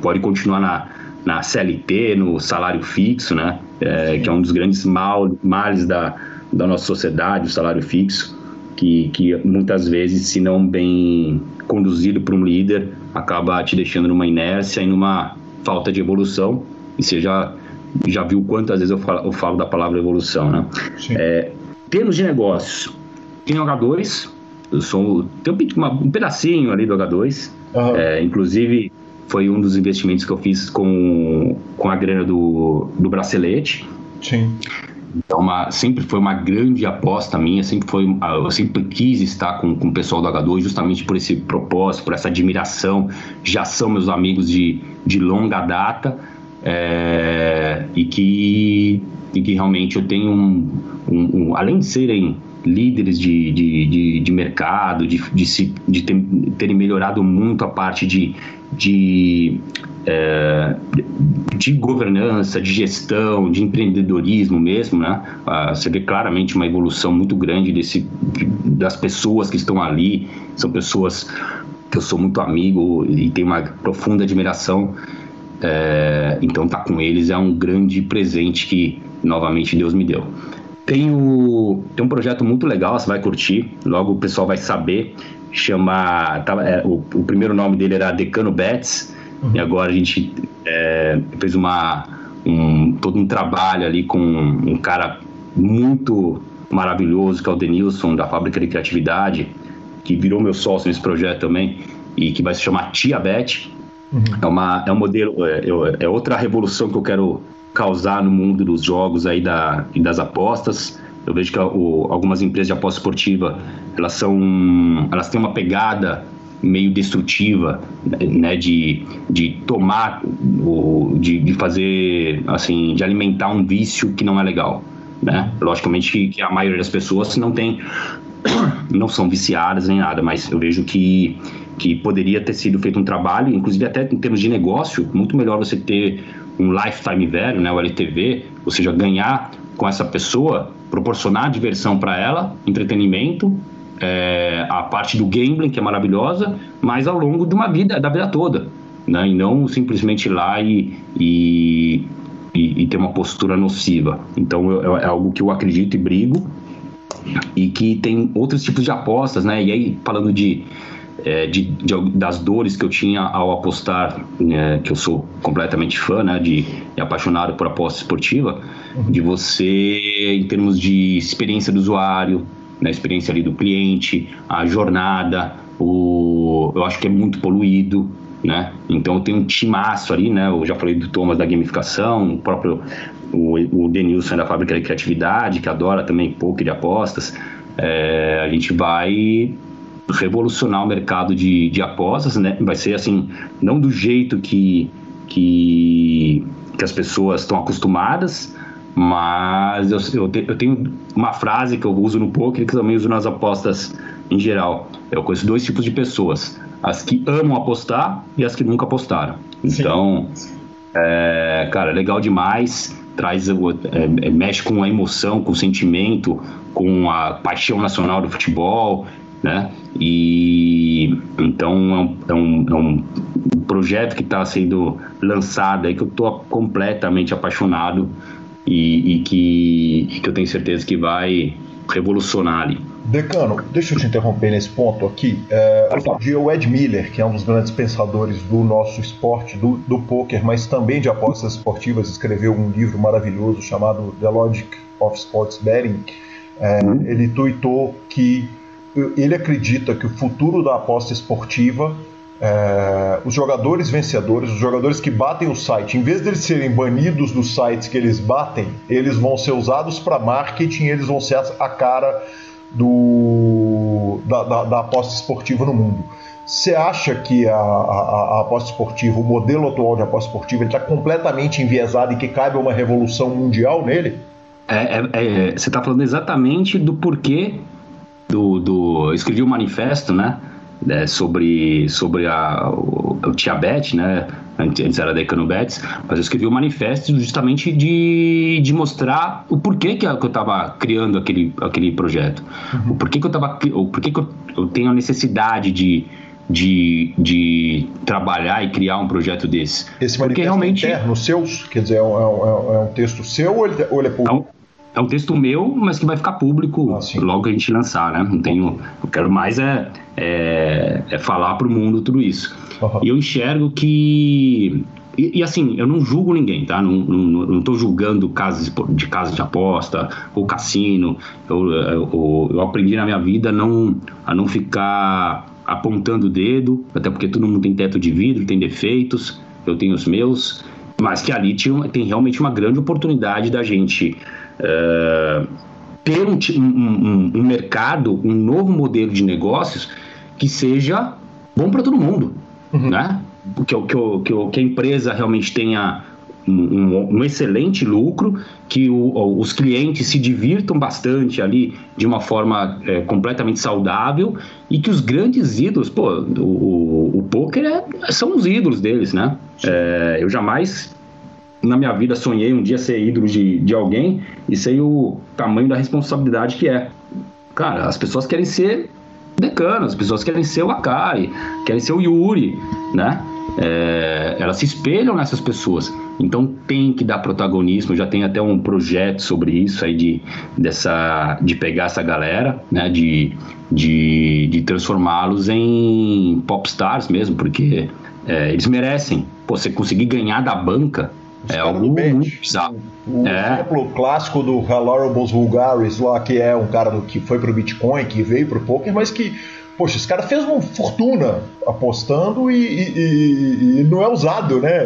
pode continuar na, na CLT, no salário fixo, né? É, que é um dos grandes mal, males da, da nossa sociedade, o salário fixo, que, que muitas vezes, se não bem conduzido por um líder, acaba te deixando numa inércia e numa falta de evolução. E você já, já viu quantas vezes eu falo, eu falo da palavra evolução, né? É, termos de negócios, tem H2, eu sou, tem um, um pedacinho ali do H2, uhum. é, inclusive foi um dos investimentos que eu fiz com, com a grana do, do bracelete. Sim. Então, uma, sempre foi uma grande aposta minha, sempre foi, eu sempre quis estar com, com o pessoal do H2 justamente por esse propósito, por essa admiração. Já são meus amigos de, de longa data é, e, que, e que realmente eu tenho um, um, um além de serem líderes de, de, de, de mercado, de, de, se, de ter, terem melhorado muito a parte de, de, é, de governança, de gestão, de empreendedorismo mesmo, né? Ah, você vê claramente uma evolução muito grande desse, das pessoas que estão ali, são pessoas que eu sou muito amigo e tenho uma profunda admiração. É, então, estar tá com eles é um grande presente que, novamente, Deus me deu. Tem, o, tem um projeto muito legal, você vai curtir, logo o pessoal vai saber. Chama. Tá, é, o, o, primeiro nome dele era Decano Bets, uhum. e agora a gente é, fez uma, um, todo um trabalho ali com um cara muito maravilhoso, que é o Denilson, da Fábrica de Criatividade, que virou meu sócio nesse projeto também, e que vai se chamar Tia Bet. Uhum. É, uma, é um modelo, é, é outra revolução que eu quero causar no mundo dos jogos aí da, e das apostas. Eu vejo que o, algumas empresas de aposta esportiva elas são, elas têm uma pegada meio destrutiva, né, de, de tomar, de, de fazer, assim, de alimentar um vício que não é legal, né? Logicamente que a maioria das pessoas não tem, não são viciadas nem nada, mas eu vejo que que poderia ter sido feito um trabalho, inclusive até em termos de negócio, muito melhor você ter um lifetime value, né, o LTV, ou seja, ganhar com essa pessoa, proporcionar diversão para ela, entretenimento é, a parte do gambling, que é maravilhosa, mas ao longo de uma vida, da vida toda. Né? E não simplesmente ir lá e, e, e, e ter uma postura nociva. Então eu, é algo que eu acredito e brigo. E que tem outros tipos de apostas, né? E aí, falando de, é, de, de, das dores que eu tinha ao apostar, né, que eu sou completamente fã, né, de, de apaixonado por aposta esportiva, uhum. de você, em termos de experiência do usuário, na experiência ali do cliente, a jornada, o, eu acho que é muito poluído, né? Então tem um timaço ali, né? Eu já falei do Thomas da gamificação, o próprio o, o Denilson da fábrica de criatividade, que adora também poker de apostas. É, a gente vai revolucionar o mercado de, de apostas, né? Vai ser assim, não do jeito que, que, que as pessoas estão acostumadas, mas eu, eu, te, eu, tenho uma frase que eu uso no poker que também uso nas apostas em geral. Eu conheço dois tipos de pessoas: as que amam apostar e as que nunca apostaram. Então, é, cara, é legal demais. Traz, é, é, mexe com a emoção, com o sentimento, com a paixão nacional do futebol, né? E então é um, é um, é um projeto que está sendo lançado aí que eu estou completamente apaixonado e, e, que, e que eu tenho certeza que vai revolucionar ali. Decano, deixa eu te interromper nesse ponto aqui. É, outro dia o Ed Miller, que é um dos grandes pensadores do nosso esporte, do, do poker, mas também de apostas esportivas, escreveu um livro maravilhoso chamado The Logic of Sports Betting. É, uhum. Ele tuitou que ele acredita que o futuro da aposta esportiva é, os jogadores vencedores, os jogadores que batem o site, em vez de eles serem banidos dos sites que eles batem, eles vão ser usados para marketing, eles vão ser a cara do, da, da, da aposta esportiva no mundo. Você acha que a, a, a, aposta esportiva, o modelo atual de aposta esportiva, está completamente enviesado e que cabe uma revolução mundial nele? É, é, é, você está falando exatamente do porquê do, do. Eu escrevi um manifesto, né? né, sobre, sobre a, o, o Tiabet, né? Antes era Decano Bets, mas eu escrevi um manifesto justamente de, de mostrar o porquê que eu estava criando aquele, aquele projeto. Uhum. O porquê que eu estava. O porquê que eu, eu tenho a necessidade de, de, de trabalhar e criar um projeto desse. Esse Porque manifesto realmente... interno seu, quer dizer, é um, é um, é um texto seu ou ele, ou ele é público? É um texto meu, mas que vai ficar público ah, logo que a gente lançar, né? Não tenho, eu quero mais é, é, é falar para o mundo tudo isso. Uhum. E eu enxergo que e, e, assim, eu não julgo ninguém, tá? Não, não, não tô julgando casas de casa de aposta ou cassino. Eu, eu, eu, aprendi na minha vida a não, a não ficar apontando o dedo, até porque todo mundo tem teto de vidro, tem defeitos, eu tenho os meus, mas que ali tinha, tem realmente uma grande oportunidade da gente uh, ter um, um, um, mercado, um novo modelo de negócios que seja bom para todo mundo, uhum. né? Que, que, que, que a empresa realmente tenha um, um, excelente lucro, que o, os clientes se divirtam bastante ali de uma forma é, completamente saudável e que os grandes ídolos, pô, o, o, o poker é, são os ídolos deles, né? É, eu jamais na minha vida sonhei um dia ser ídolo de, de alguém e sei o tamanho da responsabilidade que é. Cara, as pessoas querem ser decano, as pessoas querem ser o Akai, querem ser o Yuri, né? É, elas se espelham nessas pessoas. Então tem que dar protagonismo. Já tem até um projeto sobre isso aí de, dessa, de pegar essa galera, né? De, de, de transformá-los em popstars mesmo, porque é, eles merecem. Pô, você conseguir ganhar da banca é algo muito bizarro. O é. exemplo clássico do Halarables Vulgaris lá, que é um cara do, que foi pro Bitcoin, que veio pro poker, mas que, poxa, esse cara fez uma fortuna apostando e, e, e, não é usado, né?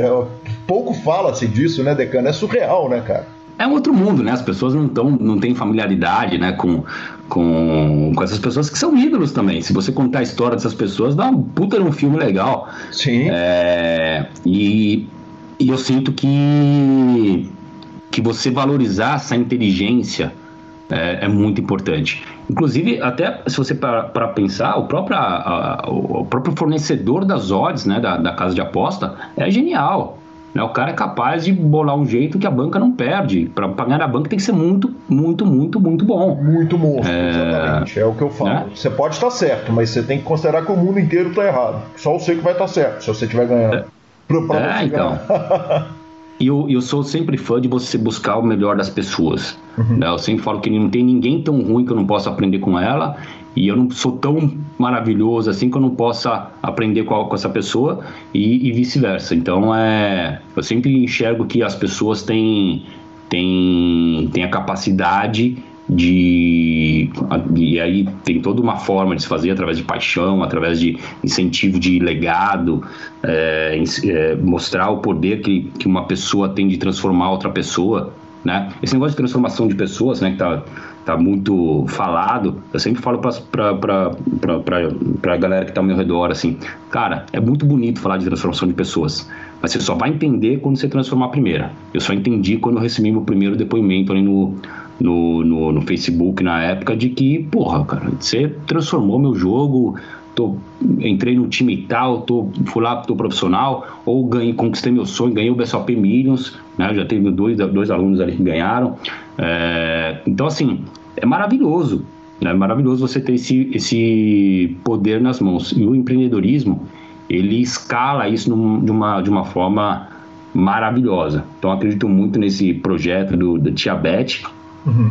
Pouco fala-se disso, né, Decano? É surreal, né, cara? é um outro mundo, né? As pessoas não, tão, não têm familiaridade, né, com, com, com essas pessoas que são ídolos também. Se você contar a história dessas pessoas, dá um puta um filme legal. Sim. É, e e eu sinto que, que você valorizar essa inteligência é, é muito importante. Inclusive, até se você para pensar, o próprio, a, a, o próprio fornecedor das odds, né, da, da casa de aposta, é genial. Né? O cara é capaz de bolar um jeito que a banca não perde. Para pagar a banca tem que ser muito, muito, muito, muito bom. Muito monstro, é... exatamente. É o que eu falo. Né? Você pode estar certo, mas você tem que considerar que o mundo inteiro está errado. Só você que vai estar certo, se você estiver ganhando. É, pra, pra é então. E eu, eu sou sempre fã de você buscar o melhor das pessoas. Uhum. Né? Eu sempre falo que não tem ninguém tão ruim que eu não possa aprender com ela. E eu não sou tão maravilhoso assim que eu não possa aprender com, com essa pessoa e, e vice-versa. Então, é, eu sempre enxergo que as pessoas têm, têm, têm a capacidade de e aí tem toda uma forma de se fazer através de paixão, através de incentivo de legado, é, é, mostrar o poder que, que uma pessoa tem de transformar outra pessoa, né? Esse negócio de transformação de pessoas, né, que tá, tá muito falado, eu sempre falo para a galera que tá ao meu redor, assim, cara, é muito bonito falar de transformação de pessoas, mas você só vai entender quando você transformar a primeira. Eu só entendi quando eu recebi meu primeiro depoimento ali no no, no, no, Facebook na época de que, porra, cara, você transformou meu jogo, tô, entrei no time tal, tô, fui lá, tô profissional, ou ganhei, conquistei meu sonho, ganhei o BSOP Millions, né? Já teve dois, dois alunos ali que ganharam. É, então, assim, é maravilhoso. É maravilhoso você ter esse, esse poder nas mãos. E o empreendedorismo, ele escala isso num, de, uma, de uma forma maravilhosa. Então, acredito muito nesse projeto do, do Tia Beth,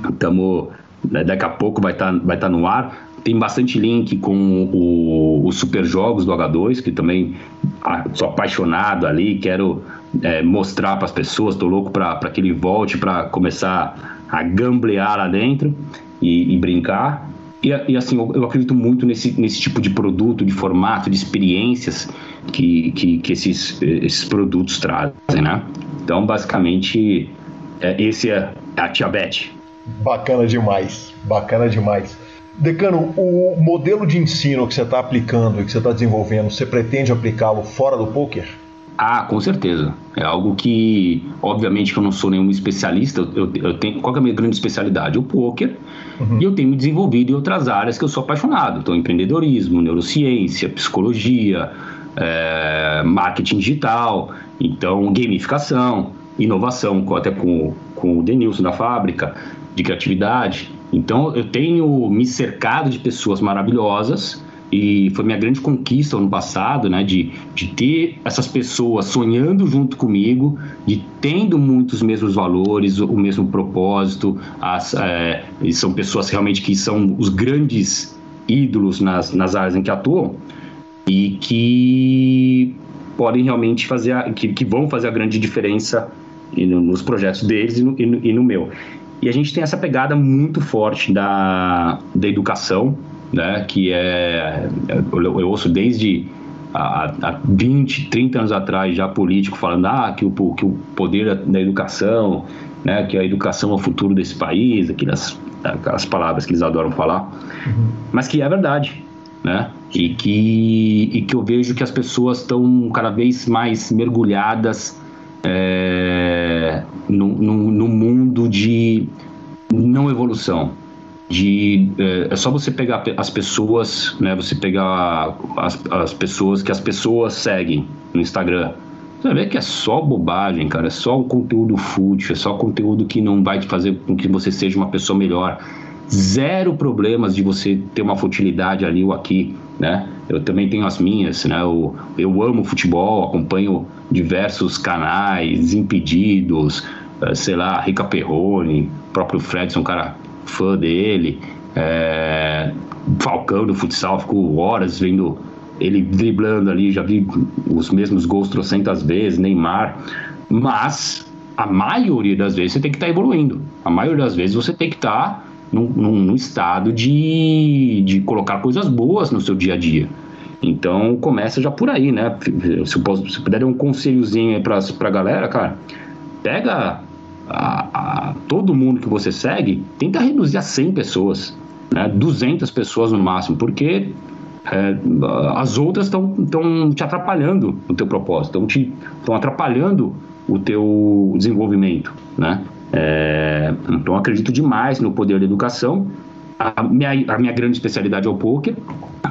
Estamos. Né, daqui a pouco vai estar tá, vai tá no ar. Tem bastante link com os super jogos do H2, que também ah, sou apaixonado ali, quero é, mostrar para as pessoas, estou louco para que ele volte para começar a gamblear lá dentro e, e brincar. E, e, assim, eu, eu, acredito muito nesse, nesse tipo de produto, de formato, de experiências que, que, que esses, esses produtos trazem, né? Então, basicamente, é, esse é a Tia Beth. Bacana demais, bacana demais. Decano, o modelo de ensino que você está aplicando e que você está desenvolvendo, você pretende aplicá-lo fora do poker? Ah, com certeza. É algo que, obviamente, que eu não sou nenhum especialista. Eu, eu tenho qual é a minha grande especialidade? O poker. Uhum. E eu tenho me desenvolvido em outras áreas que eu sou apaixonado. Então, empreendedorismo, neurociência, psicologia, é, marketing digital, então gamificação, inovação, até com, com o Denilson da fábrica de criatividade. Então eu tenho me cercado de pessoas maravilhosas e foi minha grande conquista ano passado, né, de, de ter essas pessoas sonhando junto comigo, de tendo muitos mesmos valores, o mesmo propósito, as, é, são pessoas realmente que são os grandes ídolos nas, nas áreas em que atuam e que podem realmente fazer, a, que, que vão fazer a grande diferença nos projetos deles e e no, e no meu. E a gente tem essa pegada muito forte da, da educação, né? Que é. Eu, eu ouço desde há, há 20, 30 anos atrás já político falando ah, que, o, que o poder da educação, né? Que a educação é o futuro desse país, aquelas, aquelas palavras que eles adoram falar, uhum. mas que é verdade, né? E que, e que eu vejo que as pessoas estão cada vez mais mergulhadas é, no, no, no, mundo de não evolução. De, é, é, só você pegar as pessoas, né? Você pegar as, as pessoas que as pessoas seguem no Instagram. Você vê que é só bobagem, cara. É só um conteúdo fútil, é só conteúdo que não vai te fazer com que você seja uma pessoa melhor. Zero problemas de você ter uma futilidade ali ou aqui, né? Eu também tenho as minhas, né? Eu, eu amo futebol, acompanho diversos canais, Impedidos, sei lá, Rica Perrone, próprio Fredson, um cara fã dele, é, Falcão do futsal, fico horas vendo ele driblando ali, já vi os mesmos gols trocentas vezes, Neymar, mas a maioria das vezes você tem que estar tá evoluindo, a maioria das vezes você tem que estar tá num, num, estado de, de colocar coisas boas no seu dia a dia. Então começa já por aí, né? Se eu, posso, se puder dar um conselhozinho para a galera, cara, pega a, a, todo mundo que você segue, tenta reduzir a 100 pessoas, né? 200 pessoas no máximo, porque é, as outras estão te atrapalhando no teu propósito, estão atrapalhando o teu desenvolvimento, né? É, então acredito demais no poder da educação. A minha, a minha grande especialidade é o poker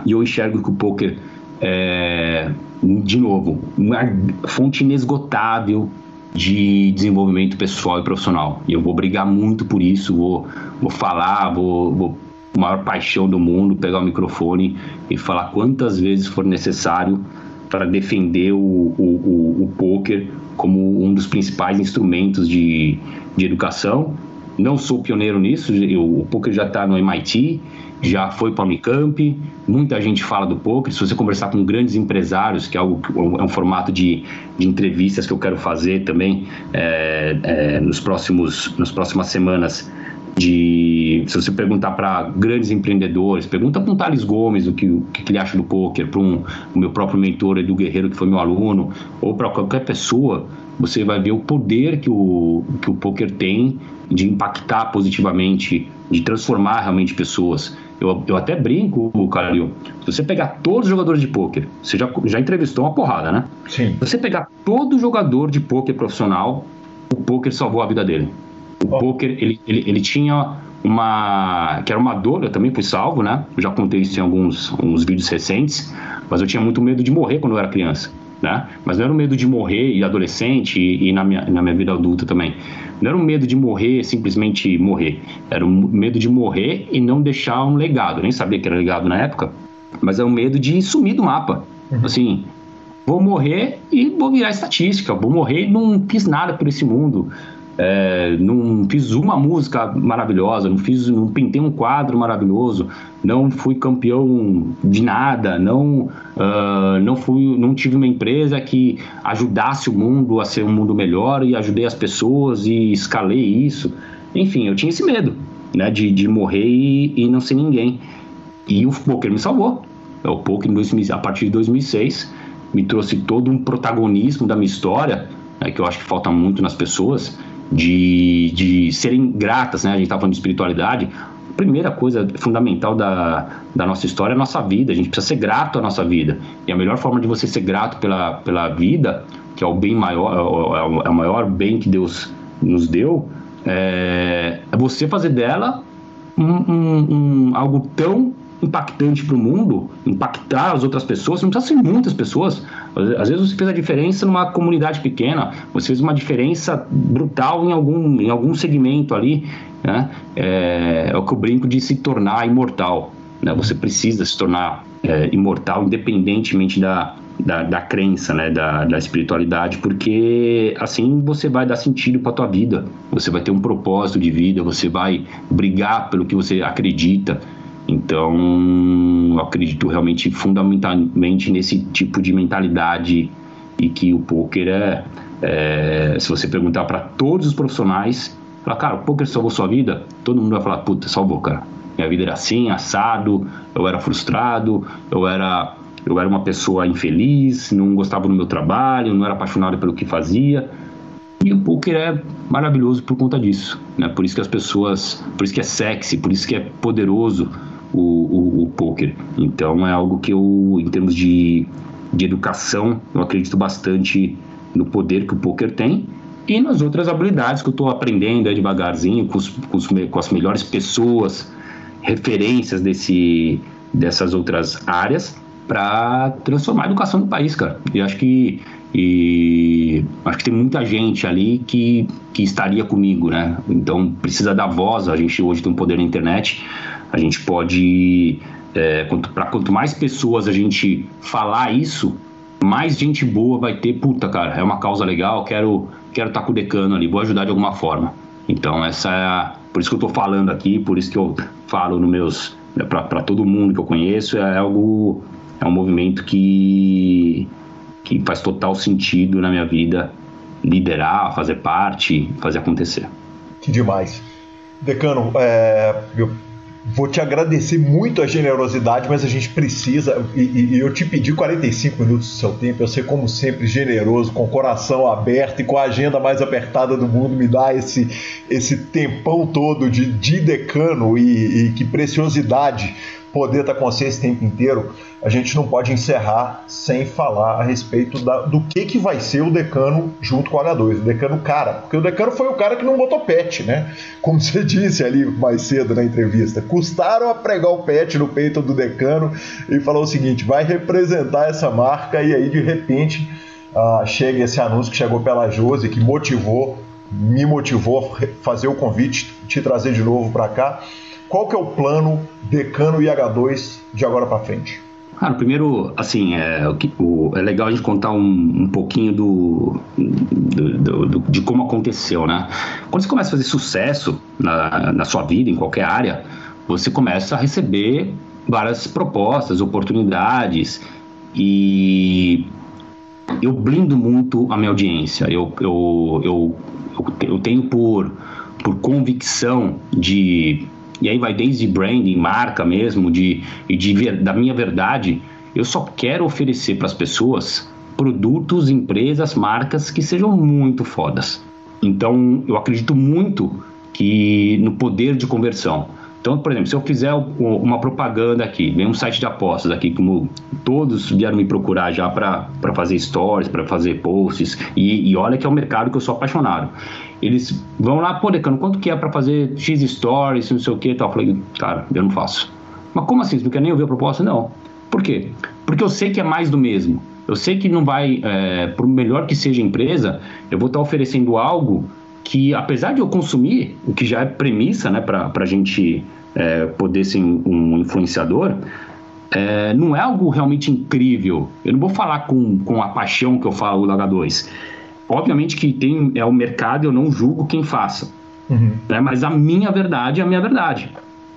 e eu enxergo que o poker é, de novo, uma fonte inesgotável de desenvolvimento pessoal e profissional. E eu vou brigar muito por isso, vou, vou falar, vou, vou a maior paixão do mundo, pegar o microfone e falar quantas vezes for necessário para defender o, o, o, o poker como um dos principais instrumentos de, de educação. Não sou pioneiro nisso, o poker já está no MIT, já foi para o Unicamp, muita gente fala do poker. Se você conversar com grandes empresários, que é, algo, é um formato de, de entrevistas que eu quero fazer também é, é, nos próximos, nas próximas semanas, de se você perguntar para grandes empreendedores, pergunta para um Thales Gomes o que, o que ele acha do poker, para um, o meu próprio mentor Edu Guerreiro, que foi meu aluno, ou para qualquer pessoa, você vai ver o poder que o, que o poker tem de impactar positivamente, de transformar realmente pessoas. Eu, eu até brinco, Calil, se você pegar todos os jogadores de pôquer, você já, já entrevistou uma porrada, né? Sim. Se você pegar todo jogador de pôquer profissional, o pôquer salvou a vida dele. O poker, ele, ele, ele tinha uma. que era uma dor, eu também fui salvo, né? Eu já contei isso em alguns, alguns vídeos recentes, mas eu tinha muito medo de morrer quando eu era criança. Né? Mas não era um medo de morrer e adolescente e, e, na, minha, na minha vida adulta também. Não era um medo de morrer, simplesmente morrer. Era um medo de morrer e não deixar um legado. Eu nem sabia que era legado na época, mas é um medo de sumir do mapa. Uhum. Assim, vou morrer e vou virar estatística. Vou morrer e não fiz nada por esse mundo. É, não fiz uma música maravilhosa, não fiz, não pintei um quadro maravilhoso, não fui campeão de nada, não, uh, não fui, não tive uma empresa que ajudasse o mundo a ser um mundo melhor e ajudei as pessoas e escalei isso. Enfim, eu tinha esse medo, né, de, de morrer e, e não ser ninguém. E o poker me salvou. O poker a partir de 2006 me trouxe todo um protagonismo da minha história, né, que eu acho que falta muito nas pessoas de, de serem gratas, né? A gente está falando de espiritualidade. A primeira coisa fundamental da, da nossa história é a nossa vida. A gente precisa ser grato à nossa vida. E a melhor forma de você ser grato pela, pela vida, que é o bem maior, é o, é o maior bem que Deus nos deu, é, é você fazer dela um, um, um, algo tão impactante para o mundo, impactar as outras pessoas, não precisa ser muitas pessoas. Às vezes você fez a diferença numa comunidade pequena, você fez uma diferença brutal em algum, em algum segmento ali. Né? É, é o que eu brinco de se tornar imortal. Né? Você precisa se tornar é, imortal independentemente da, da, da, crença, né, da, da espiritualidade, porque assim você vai dar sentido para tua vida, você vai ter um propósito de vida, você vai brigar pelo que você acredita, então, eu acredito realmente fundamentalmente nesse tipo de mentalidade e que o poker é, é se você perguntar para todos os profissionais, falar, cara, o poker salvou sua vida? Todo mundo vai falar, puta, salvou, cara. Minha vida era assim, assado, eu era frustrado, eu era eu era uma pessoa infeliz, não gostava do meu trabalho, não era apaixonado pelo que fazia. E o poker é maravilhoso por conta disso, né? Por isso que as pessoas, por isso que é sexy, por isso que é poderoso, o, o, o poker. Então é algo que eu, em termos de, de educação, eu acredito bastante no poder que o poker tem e nas outras habilidades que eu estou aprendendo devagarzinho com, os, com, os, com, as melhores pessoas, referências desse, dessas outras áreas para transformar a educação do país, cara. E acho que e acho que tem muita gente ali que, que estaria comigo, né? Então precisa dar voz. A gente hoje tem um poder na internet a gente pode, é, quanto, para quanto mais pessoas a gente falar isso, mais gente boa vai ter, puta, cara, é uma causa legal, quero quero estar tá com o decano ali, vou ajudar de alguma forma. Então, essa é a, por isso que eu estou falando aqui, por isso que eu falo no meus né, para todo mundo que eu conheço, é algo é um movimento que que faz total sentido na minha vida liderar, fazer parte, fazer acontecer. Que demais. Decano, é, eu Vou te agradecer muito a generosidade, mas a gente precisa. E, e, eu te pedi 45 minutos do seu tempo. Eu sei, como sempre, generoso, com o coração aberto e com a agenda mais apertada do mundo, me dá esse, esse tempão todo de, de decano e, e que preciosidade poder estar com você esse tempo inteiro, a gente não pode encerrar sem falar a respeito da, do que, que vai ser o decano junto com o H2, o decano cara, porque o decano foi o cara que não botou pet, né? Como você disse ali mais cedo na entrevista, custaram a pregar o pet no peito do decano e falou o seguinte: vai representar essa marca, e aí de repente uh, chega esse anúncio que chegou pela Josi, que motivou, me motivou a fazer o convite, te trazer de novo para cá. Qual que é o plano Decano e H2 de agora para frente? Cara, primeiro, assim, é, o, é legal a gente contar um, um pouquinho do, do, do, do, de como aconteceu, né? Quando você começa a fazer sucesso na, na sua vida, em qualquer área, você começa a receber várias propostas, oportunidades e eu blindo muito a minha audiência. Eu, eu, eu, eu, tenho por, por convicção de e aí vai desde branding, marca mesmo, de, de da minha verdade. Eu só quero oferecer para as pessoas produtos, empresas, marcas que sejam muito fodas. Então, eu acredito muito que no poder de conversão. Então, por exemplo, se eu fizer uma propaganda aqui, vem um site de apostas aqui, como todos vieram me procurar já para fazer stories, para fazer posts, e, e, olha que é um mercado que eu sou apaixonado. Eles vão lá, pô, Decano, quanto que é para fazer X stories, não sei o que e tal? Eu falei, cara, eu não faço. Mas como assim? Você não quer nem ouvir a proposta? Não. Por quê? Porque eu sei que é mais do mesmo. Eu sei que não vai, é, por melhor que seja a empresa, eu vou estar oferecendo algo que, apesar de eu consumir, o que já é premissa né, para a gente é, poder ser um influenciador, é, não é algo realmente incrível. Eu não vou falar com, com a paixão que eu falo do H2. Obviamente que tem é o mercado, eu não julgo quem faça. Uhum. Né? Mas a minha verdade é a minha verdade.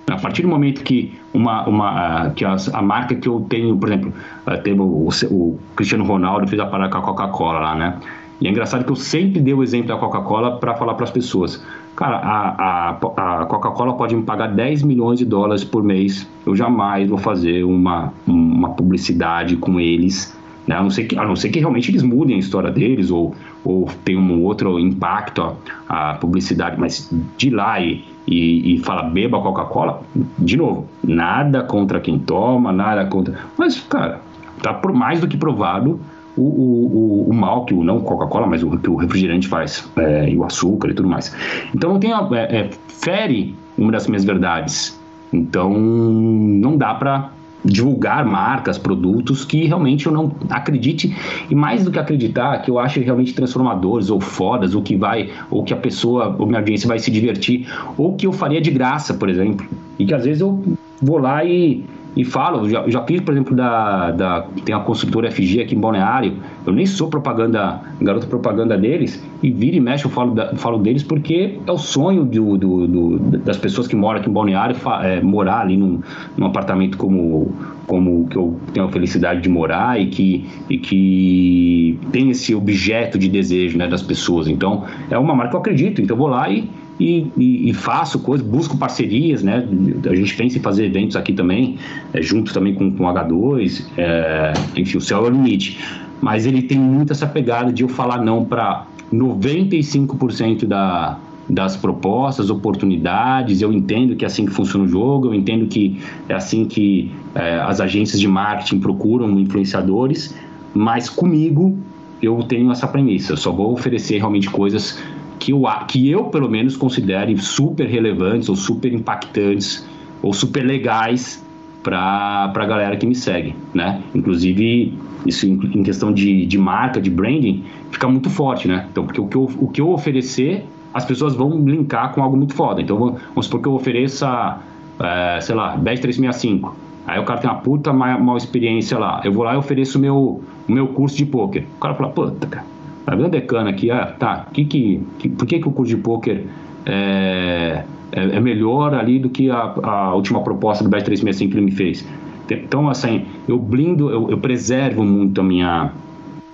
A partir do momento que uma, uma que a, a marca que eu tenho, por exemplo, eh, teve o, o Cristiano Ronaldo fez a parada com a Coca-Cola lá, né? E é engraçado que eu sempre dei o exemplo da Coca-Cola para falar para as pessoas. Cara, a, a, a Coca-Cola pode me pagar 10 milhões de dólares por mês. Eu jamais vou fazer uma, uma publicidade com eles. Né? A, não ser que, a não ser que realmente eles mudem a história deles ou, ou tenham um outro impacto a, a publicidade. Mas de lá e, e, e fala beba Coca-Cola, de novo, nada contra quem toma, nada contra. Mas, cara, tá por mais do que provado o, o, o, mal que o não Coca-Cola, mas o que o refrigerante faz, é, e o açúcar e tudo mais. Então tem é, é, fere uma das minhas verdades. Então não dá para divulgar marcas, produtos que realmente eu não acredite. E mais do que acreditar, que eu acho realmente transformadores ou fodas, ou que vai, ou que a pessoa, ou minha audiência vai se divertir, ou que eu faria de graça, por exemplo, e que às vezes eu vou lá e e falo, já, já fiz, por exemplo, da, da, tem a construtora FG aqui em Balneário, eu nem sou propaganda, garoto propaganda deles, e vira e mexe eu falo, da, falo deles porque é o sonho do, do, do das pessoas que moram aqui em Balneário, é, morar ali num, num apartamento como, como que eu tenho a felicidade de morar e que, e que tem esse objeto de desejo né, das pessoas. Então, é uma marca que eu acredito, então eu vou lá e e, e, e, faço coisas, busco parcerias, né? A gente pensa em fazer eventos aqui também, é, junto também com, com o H2, é, enfim, o céu é o limite. Mas ele tem muito essa pegada de eu falar não para 95% da, das propostas, oportunidades. Eu entendo que é assim que funciona o jogo, eu entendo que é assim que é, as agências de marketing procuram influenciadores, mas comigo eu tenho essa premissa. Eu só vou oferecer realmente coisas que eu, que eu pelo menos considere super relevantes ou super impactantes ou super legais para a galera que me segue, né? Inclusive, isso em, em questão de, de marca, de branding, fica muito forte, né? Então, porque o que eu, o que eu oferecer, as pessoas vão linkar com algo muito foda. Então, vamos supor que eu ofereça, é, sei lá, 10365. Aí o cara tem uma puta mal, mal experiência lá. Eu vou lá e ofereço o meu, meu curso de poker. O cara fala, puta, cara, Tá vendo decano aqui? Ah, tá. Que que, que, por que, que o curso de pôquer é, é, é, melhor ali do que a, a última proposta do Bet 365 que ele me fez? Então, assim, eu blindo, eu, eu preservo muito a minha,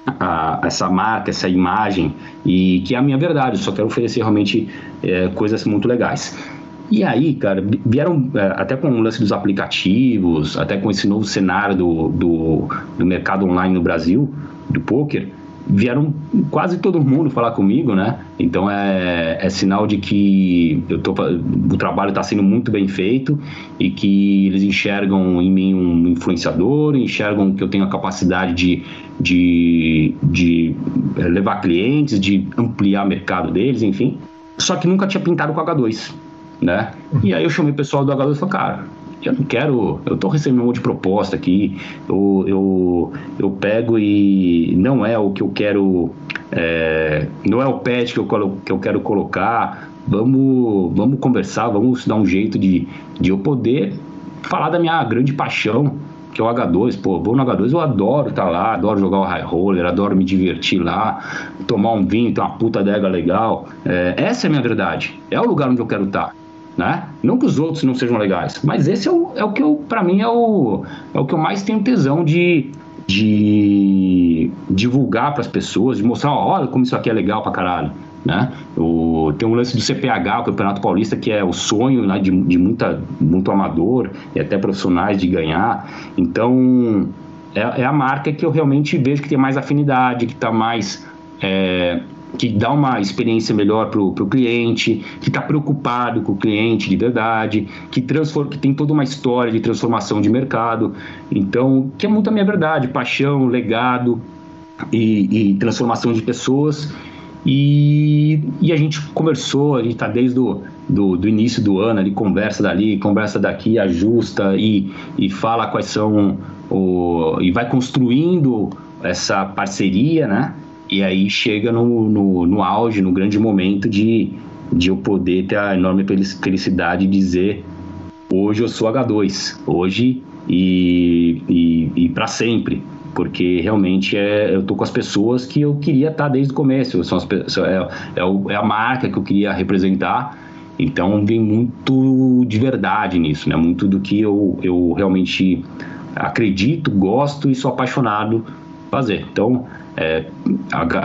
a, essa marca, essa imagem, e que é a minha verdade, eu só quero oferecer realmente é, coisas muito legais. E aí, cara, vieram é, até com o lance dos aplicativos, até com esse novo cenário do, do, do mercado online no Brasil, do poker, vieram quase todo mundo falar comigo, né? Então é, é sinal de que eu tô, o trabalho está sendo muito bem feito e que eles enxergam em mim um influenciador, enxergam que eu tenho a capacidade de, de, de levar clientes, de ampliar o mercado deles, enfim. Só que nunca tinha pintado com H2, né? E aí eu chamei o pessoal do H2 e falei, cara, eu não quero, eu estou recebendo um monte de proposta aqui, eu, eu, eu pego e não é o que eu quero, é, não é o pet que eu, que eu quero colocar, vamos, vamos conversar, vamos dar um jeito de, de eu poder falar da minha grande paixão, que é o H2, pô, vou no H2, eu adoro estar tá lá, adoro jogar o high roller, adoro me divertir lá, tomar um vinho, ter uma puta adega legal. É, essa é a minha verdade, é o lugar onde eu quero estar. Tá né? Não que os outros não sejam legais, mas esse é o, é o que eu, para mim, é o, é o que eu mais tenho tesão de, de divulgar para as pessoas, de mostrar, olha como isso aqui é legal pra caralho. Né? O, tem um lance do CPH, o Campeonato Paulista, que é o sonho né, de, de muita, muito amador e até profissionais de ganhar. Então, é, é a marca que eu realmente vejo que tem mais afinidade, que está mais é, que dá uma experiência melhor para o cliente, que está preocupado com o cliente de verdade, que, transforma, que tem toda uma história de transformação de mercado. Então, que é muito a minha verdade, paixão, legado e, e transformação de pessoas. E, e, a gente conversou, a gente está desde o do, do, início do ano, ali, conversa dali, conversa daqui, ajusta e, e fala quais são o, e vai construindo essa parceria, né? E aí chega no, no, no auge, no grande momento de, de eu poder ter a enorme felicidade de dizer hoje eu sou H2, hoje e, e, e para sempre, porque realmente é, eu tô com as pessoas que eu queria estar tá desde o começo, são as, é, é, é a marca que eu queria representar, então vem muito de verdade nisso, né? muito do que eu, eu realmente acredito, gosto e sou apaixonado fazer. Então, é,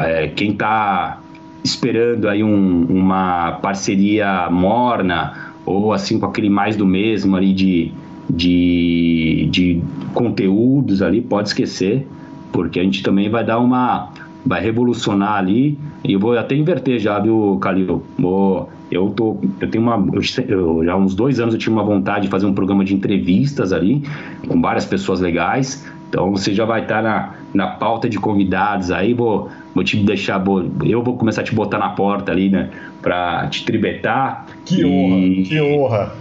é, quem está esperando aí um, uma parceria morna ou assim com aquele mais do mesmo ali de, de, de conteúdos ali, pode esquecer, porque a gente também vai dar uma. vai revolucionar ali. E eu vou até inverter já, viu, Calil? Eu tô eu tenho uma eu, já há uns dois anos eu tinha uma vontade de fazer um programa de entrevistas ali com várias pessoas legais então você já vai estar na, na pauta de convidados aí, vou, vou te deixar, vou, eu vou começar a te botar na porta ali, né? Pra te tribetar. Que e, honra, que honra.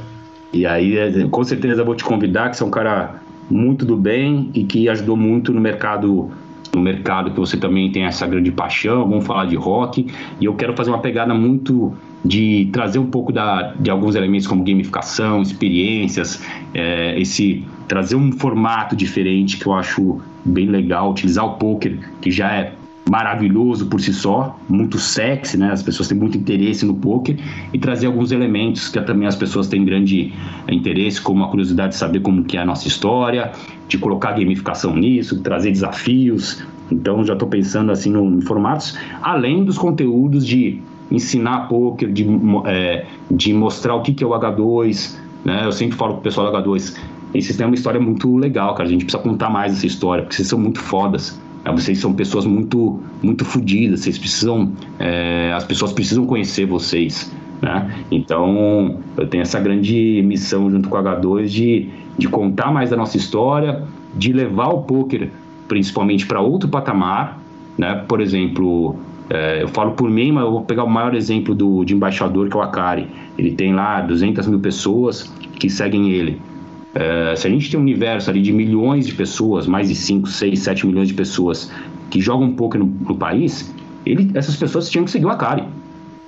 E aí, é, com certeza, vou te convidar, que você é um cara muito do bem e que ajudou muito no mercado no mercado que você também tem essa grande paixão, vamos falar de rock, e eu quero fazer uma pegada muito de trazer um pouco da, de alguns elementos como gamificação, experiências, é, esse trazer um formato diferente que eu acho bem legal, utilizar o poker, que já é maravilhoso por si só, muito sexy, né? As pessoas têm muito interesse no poker e trazer alguns elementos que também as pessoas têm grande interesse, como a curiosidade de saber como que é a nossa história, de colocar gamificação nisso, trazer desafios. Então já estou pensando assim no, em formatos, além dos conteúdos de ensinar poker, de, é, de mostrar o que, que é o H2, né? Eu sempre falo pro pessoal do H2, vocês têm uma história muito legal, cara. A gente precisa contar mais essa história, porque vocês são muito fodas. Né? Vocês são pessoas muito, muito fodidas. Vocês precisam, é, as pessoas precisam conhecer vocês, né? Então, eu tenho essa grande missão junto com a H2 de, de contar mais da nossa história, de levar o poker principalmente para outro patamar, né? Por exemplo, é, eu falo por mim, mas eu vou pegar o maior exemplo do, de embaixador, que é o Akari. Ele tem lá 200 mil pessoas que seguem ele. É, se a gente tem um universo ali de milhões de pessoas, mais de 5, 6, 7 milhões de pessoas que jogam pouco no, no país, ele, essas pessoas tinham que seguir o Akari.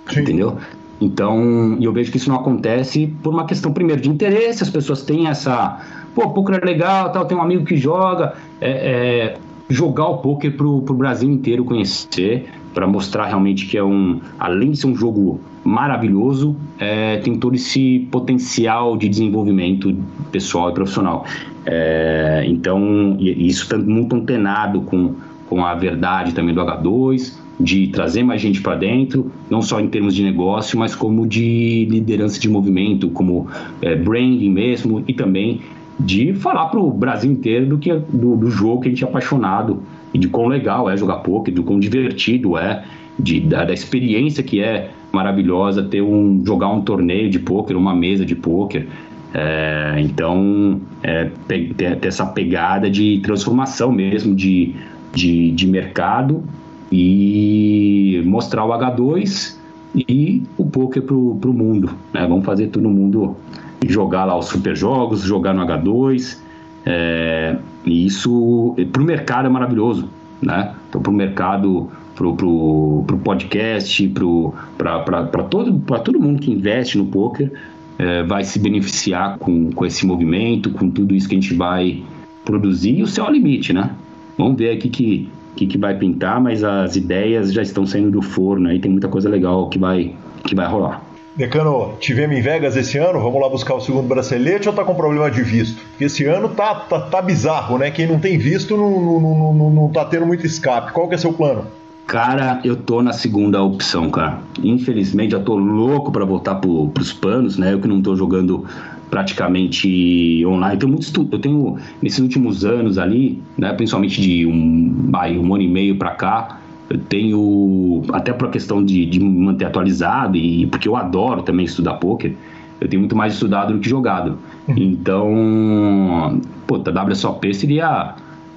Sim. Entendeu? Então, eu vejo que isso não acontece por uma questão, primeiro, de interesse, as pessoas têm essa. Pô, poker é legal, tal, tem um amigo que joga. É, é, jogar o poker pro, pro Brasil inteiro conhecer para mostrar realmente que é um, além de ser um jogo maravilhoso, é, tem todo esse potencial de desenvolvimento pessoal e profissional. É, então, isso está muito antenado com, com a verdade também do H2, de trazer mais gente para dentro, não só em termos de negócio, mas como de liderança de movimento, como é, branding mesmo, e também de falar para o Brasil inteiro do, que, do, do jogo que a gente é apaixonado e de quão legal é jogar poker, de quão divertido é, de, da, da, experiência que é maravilhosa ter um jogar um torneio de poker, uma mesa de poker. É, então, é, ter, ter, essa pegada de transformação mesmo de, de, de mercado e mostrar o H2 e o poker para o mundo. Né? Vamos fazer todo mundo jogar lá os super jogos, jogar no H2. É, e isso para o mercado é maravilhoso. Né? Então, para o mercado, para o podcast, para todo, todo mundo que investe no poker, é, vai se beneficiar com, com esse movimento, com tudo isso que a gente vai produzir. E o céu é limite, né? Vamos ver aqui que que, que vai pintar, mas as ideias já estão saindo do forno aí, tem muita coisa legal que vai, que vai rolar. Decano, tivemos em Vegas esse ano, vamos lá buscar o segundo bracelete ou tá com problema de visto? Porque esse ano tá, tá, tá bizarro, né? Quem não tem visto não, não, não, não tá tendo muito escape. Qual que é seu plano? Cara, eu tô na segunda opção, cara. Infelizmente, eu tô louco para voltar pro, pros panos, né? Eu que não tô jogando praticamente online. Tenho, muito eu tenho nesses últimos anos ali, né, principalmente de um, um ano e meio para cá, tenho até por questão de, de manter atualizado e porque eu adoro também estudar poker. Eu tenho muito mais estudado do que jogado. Uhum. Então, pô, a WSOP seria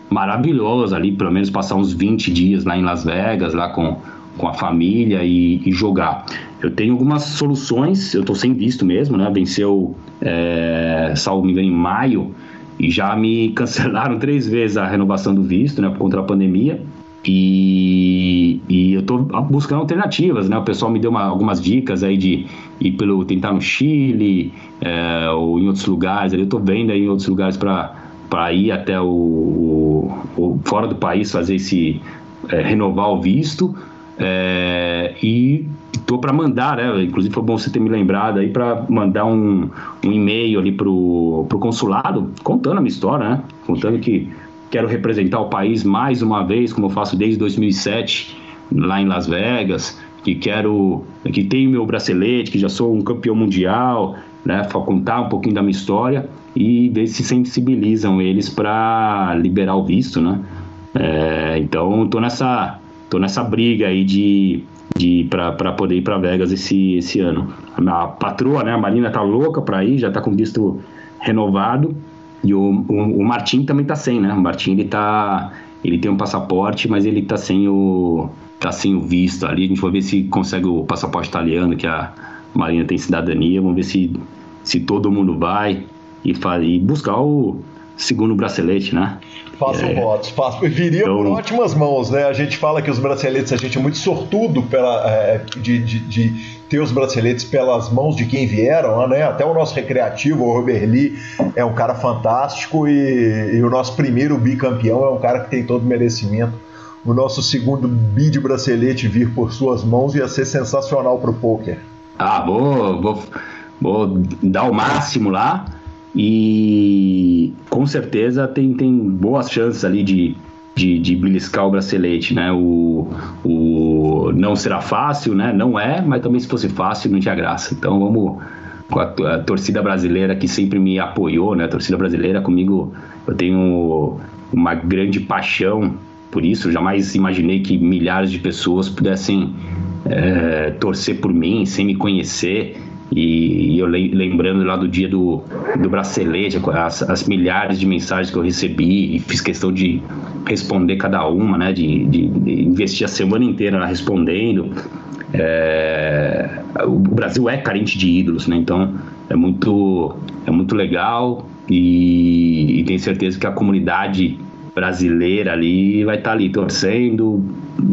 maravilhoso ali, pelo menos passar uns 20 dias lá em Las Vegas, lá com, com a família e, e jogar. Eu tenho algumas soluções, eu estou sem visto mesmo, né? Venceu, é, salvo me engano, em maio e já me cancelaram três vezes a renovação do visto, né? Por conta da pandemia. E, e eu estou buscando alternativas, né? O pessoal me deu uma, algumas dicas aí de ir pelo tentar no Chile é, ou em outros lugares. Eu estou vendo aí em outros lugares para ir até o, o, o, fora do país fazer esse é, renovar o visto é, e tô para mandar, né? Inclusive foi bom você ter me lembrado aí para mandar um, um e-mail ali pro, pro consulado contando a minha história, né? Contando que quero representar o país mais uma vez, como eu faço desde 2007 lá em Las Vegas, que quero que tenho meu bracelete, que já sou um campeão mundial, né? Contar um pouquinho da minha história e ver se sensibilizam eles para liberar o visto, né? É, então tô nessa tô nessa briga aí de, de para poder ir para Vegas esse, esse ano. A patroa, né, a Marina tá louca para ir, já tá com visto renovado. E o, o, o Martim também tá sem, né? O Martim ele tá ele tem um passaporte, mas ele tá sem o tá sem o visto ali. A gente vai ver se consegue o passaporte italiano, que a Marina tem cidadania. Vamos ver se se todo mundo vai e, e buscar o segundo bracelete, né? Façam é. votos. Façam. Viria então... por ótimas mãos, né? A gente fala que os braceletes, a gente é muito sortudo pela, é, de, de, de, ter os braceletes pelas mãos de quem vieram, né? Até o nosso recreativo, o Robert Lee, é um cara fantástico e, e o nosso primeiro bicampeão é um cara que tem todo o merecimento. O nosso segundo bi de bracelete vir por suas mãos ia ser sensacional pro poker. Ah, vou, vou, vou dar o máximo lá e com certeza tem, tem boas chances ali de, de, de beliscar o bracelete, né? O, o não será fácil, né? Não é, mas também se fosse fácil não tinha graça. Então vamos com a, a, torcida brasileira que sempre me apoiou, né? A torcida brasileira comigo, eu tenho uma grande paixão por isso. Jamais imaginei que milhares de pessoas pudessem é, torcer por mim sem me conhecer. E, eu lembrando lá do dia do, do bracelete, as, as, milhares de mensagens que eu recebi e fiz questão de responder cada uma, né? De, de, de investir a semana inteira respondendo. É, o Brasil é carente de ídolos, né? Então é muito, é muito legal e, e tenho certeza que a comunidade brasileira ali vai estar tá ali torcendo,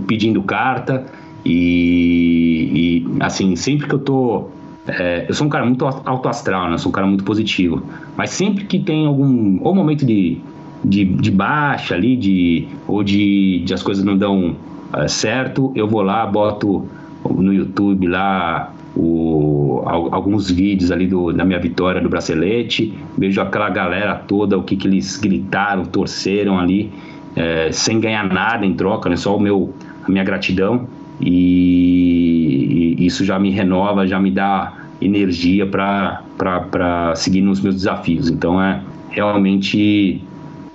pedindo carta e, e assim sempre que eu tô é, eu sou um cara muito alto astral, né? Eu sou um cara muito positivo. Mas sempre que tem algum ou momento de, de, de baixa ali, de, ou de, de as coisas não dão é, certo, eu vou lá, boto no YouTube lá o, alguns vídeos ali do, da minha vitória do bracelete, vejo aquela galera toda, o que, que eles gritaram, torceram ali, é, sem ganhar nada em troca, né? Só o meu, a minha gratidão e, isso já me renova, já me dá energia para seguir nos meus desafios. Então é realmente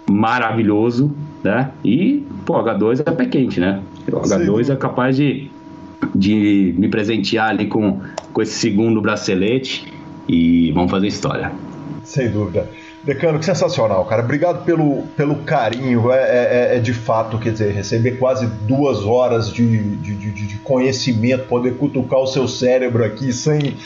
maravilhoso né? E, pô, H2 é pé quente, né? O H2 Sim. é capaz de, de me presentear ali com, com esse segundo bracelete e vamos fazer história. Sem dúvida. Decano, que sensacional, cara. Obrigado pelo, pelo carinho. É, é, é, de fato, quer dizer, receber quase duas horas de, de, de, de conhecimento, poder cutucar o seu cérebro aqui sem,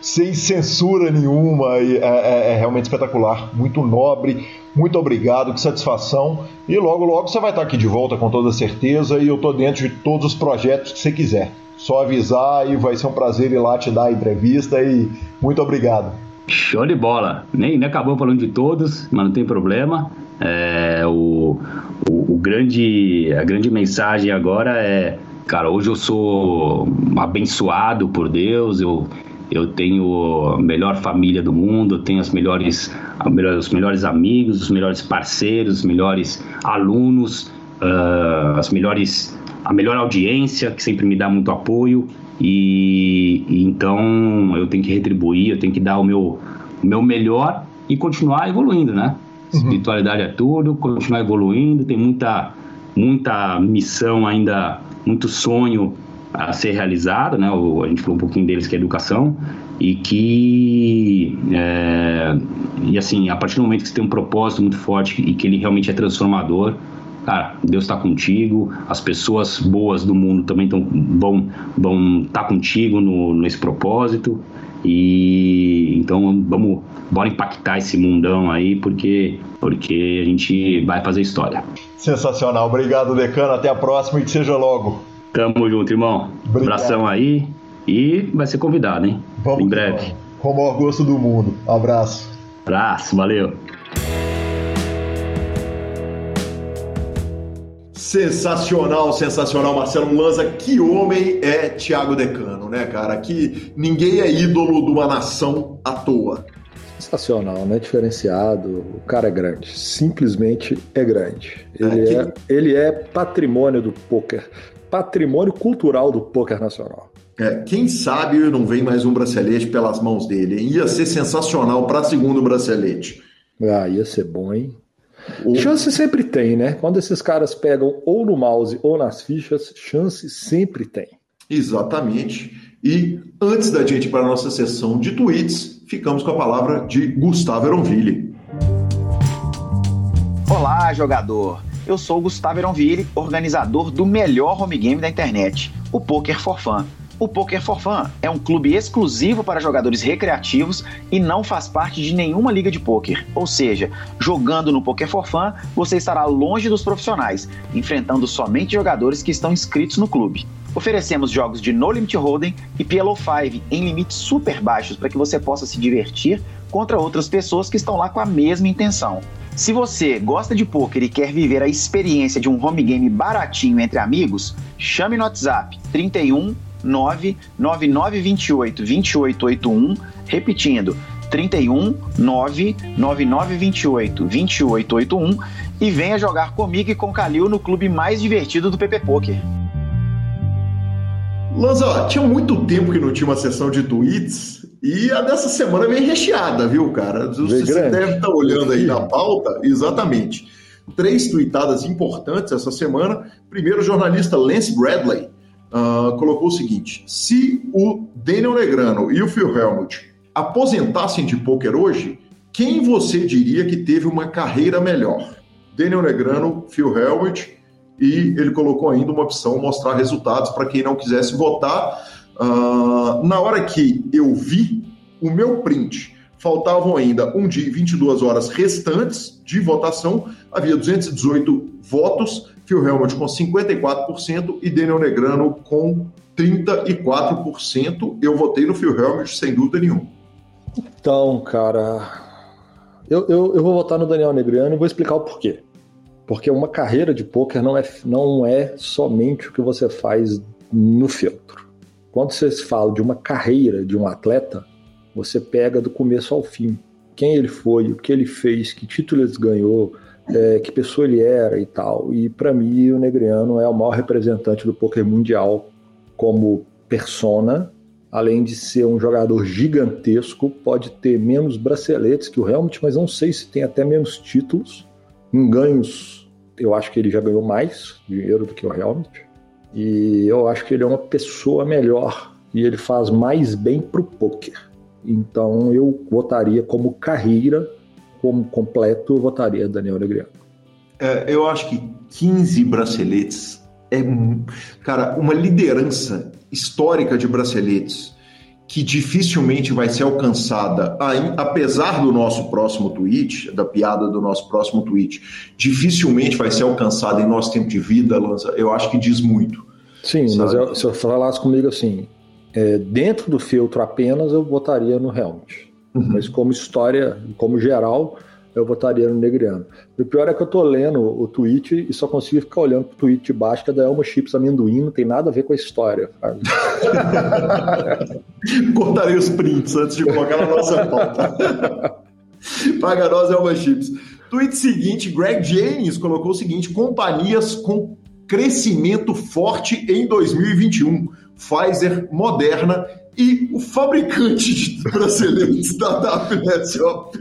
sem censura nenhuma. É, é, é, realmente espetacular, muito nobre. Muito obrigado, que satisfação. E logo, logo você vai estar aqui de volta com toda certeza. E eu estou dentro de todos os projetos que você quiser. Só avisar e vai ser um prazer ir lá te dar a entrevista. E muito obrigado. Show de bola. Nem, nem acabou falando de todos, mas não tem problema. É, o, o, o, grande, a grande mensagem agora é, cara, hoje eu sou abençoado por Deus, eu, eu tenho a melhor família do mundo, eu tenho as melhores, os melhores amigos, os melhores parceiros, os melhores alunos, uh, as melhores, a melhor audiência que sempre me dá muito apoio. E, e, então eu tenho que retribuir, eu tenho que dar o meu, o meu melhor e continuar evoluindo, né? Uhum. Espiritualidade é tudo, continuar evoluindo, tem muita, muita missão ainda, muito sonho a ser realizado, né? O, a gente falou um pouquinho deles que é educação e que é, e assim a partir do momento que você tem um propósito muito forte e que ele realmente é transformador, cara, Deus está contigo, as pessoas boas do mundo também tão, vão vão estar tá contigo no, nesse propósito e então vamos bora impactar esse mundão aí porque porque a gente vai fazer história. Sensacional, obrigado Decano, até a próxima e que seja logo. Tamo junto, irmão. Obrigado. Abração aí e vai ser convidado, hein? Vamos em breve. Com o gosto do mundo. Abraço. Abraço, valeu. Sensacional, sensacional, Marcelo Lanza. Que homem é Thiago Decano, né, cara? Que ninguém é ídolo de uma nação à toa. Sensacional, né? Diferenciado. O cara é grande. Simplesmente é grande. Ele, é, que... é, ele é patrimônio do poker. Patrimônio cultural do poker nacional. É, quem sabe não vem mais um bracelete pelas mãos dele. Ia ser sensacional para segundo bracelete. Ah, ia ser bom, hein? O... Chance sempre tem, né? Quando esses caras pegam ou no mouse ou nas fichas, chance sempre tem. Exatamente. E antes da gente ir para a nossa sessão de tweets, ficamos com a palavra de Gustavo Eronville. Olá, jogador. Eu sou Gustavo Eronville, organizador do melhor home game da internet, o Poker for Fun. O Poker for Fun é um clube exclusivo para jogadores recreativos e não faz parte de nenhuma liga de poker. Ou seja, jogando no Poker for Fun, você estará longe dos profissionais, enfrentando somente jogadores que estão inscritos no clube. Oferecemos jogos de No Limit Hold'em e PLO 5 em limites super baixos para que você possa se divertir contra outras pessoas que estão lá com a mesma intenção. Se você gosta de poker e quer viver a experiência de um home game baratinho entre amigos, chame no WhatsApp 31 99928 2881, repetindo, 31 99928 2881 e venha jogar comigo e com Calil no clube mais divertido do PP Poker. Lanza, tinha muito tempo que não tinha uma sessão de tweets e a dessa semana vem recheada, viu, cara? Você deve estar olhando aí na pauta, exatamente. Três tweetadas importantes essa semana. Primeiro, o jornalista Lance Bradley uh, colocou o seguinte: se o Daniel Negrano e o Phil Helmut aposentassem de poker hoje, quem você diria que teve uma carreira melhor? Daniel Negrano, Phil Helmut, e ele colocou ainda uma opção mostrar resultados para quem não quisesse votar. Uh, na hora que eu vi o meu print, faltavam ainda um dia e 22 horas restantes de votação, havia 218 votos, Phil Helmut com 54% e Daniel Negrano com 34%. Eu votei no Phil Helmut sem dúvida nenhuma. Então, cara, eu, eu, eu vou votar no Daniel Negrano e vou explicar o porquê. Porque uma carreira de poker não é, não é somente o que você faz no filtro. Quando você fala de uma carreira de um atleta, você pega do começo ao fim. Quem ele foi, o que ele fez, que título ele ganhou, é, que pessoa ele era e tal. E para mim, o Negriano é o maior representante do poker mundial como persona, além de ser um jogador gigantesco, pode ter menos braceletes que o Helmut, mas não sei se tem até menos títulos, em ganhos eu acho que ele já ganhou mais dinheiro do que o Helmut. E eu acho que ele é uma pessoa melhor e ele faz mais bem pro poker. Então eu votaria como carreira, como completo, eu votaria Daniel Negreano. É, eu acho que 15 braceletes é, cara, uma liderança histórica de braceletes que dificilmente vai ser alcançada, apesar do nosso próximo tweet, da piada do nosso próximo tweet, dificilmente vai ser alcançada em nosso tempo de vida, Lanza, eu acho que diz muito. Sim, sabe? mas eu, se eu falasse comigo assim, é, dentro do filtro apenas, eu votaria no Helmut. Uhum. Mas como história, como geral, eu votaria no Negriano. O pior é que eu tô lendo o tweet e só consigo ficar olhando pro tweet de baixo, que é da Elma Chips Amendoim, não tem nada a ver com a história. Cortarei os prints antes de colocar na nossa pauta. Paga nós, Elma Chips. Tweet seguinte, Greg Jennings colocou o seguinte: companhias com crescimento forte em 2021. Pfizer, Moderna e o fabricante de braceletes da WSOP.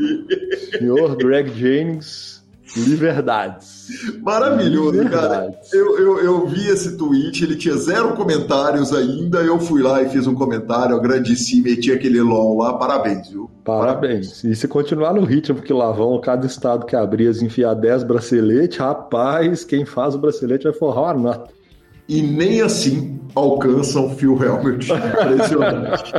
Senhor Greg Jennings, liberdades. Maravilhoso, liberdades. cara. Eu, eu, eu, vi esse tweet, ele tinha zero comentários ainda. Eu fui lá e fiz um comentário, agradeci, meti aquele LOL lá. Parabéns, viu? Parabéns. Parabéns. E se continuar no ritmo que lá vão, cada estado que abrir, enfiar 10 braceletes, rapaz, quem faz o bracelete vai forrar uma nota e nem assim alcançam Phil Helmut. Impressionante.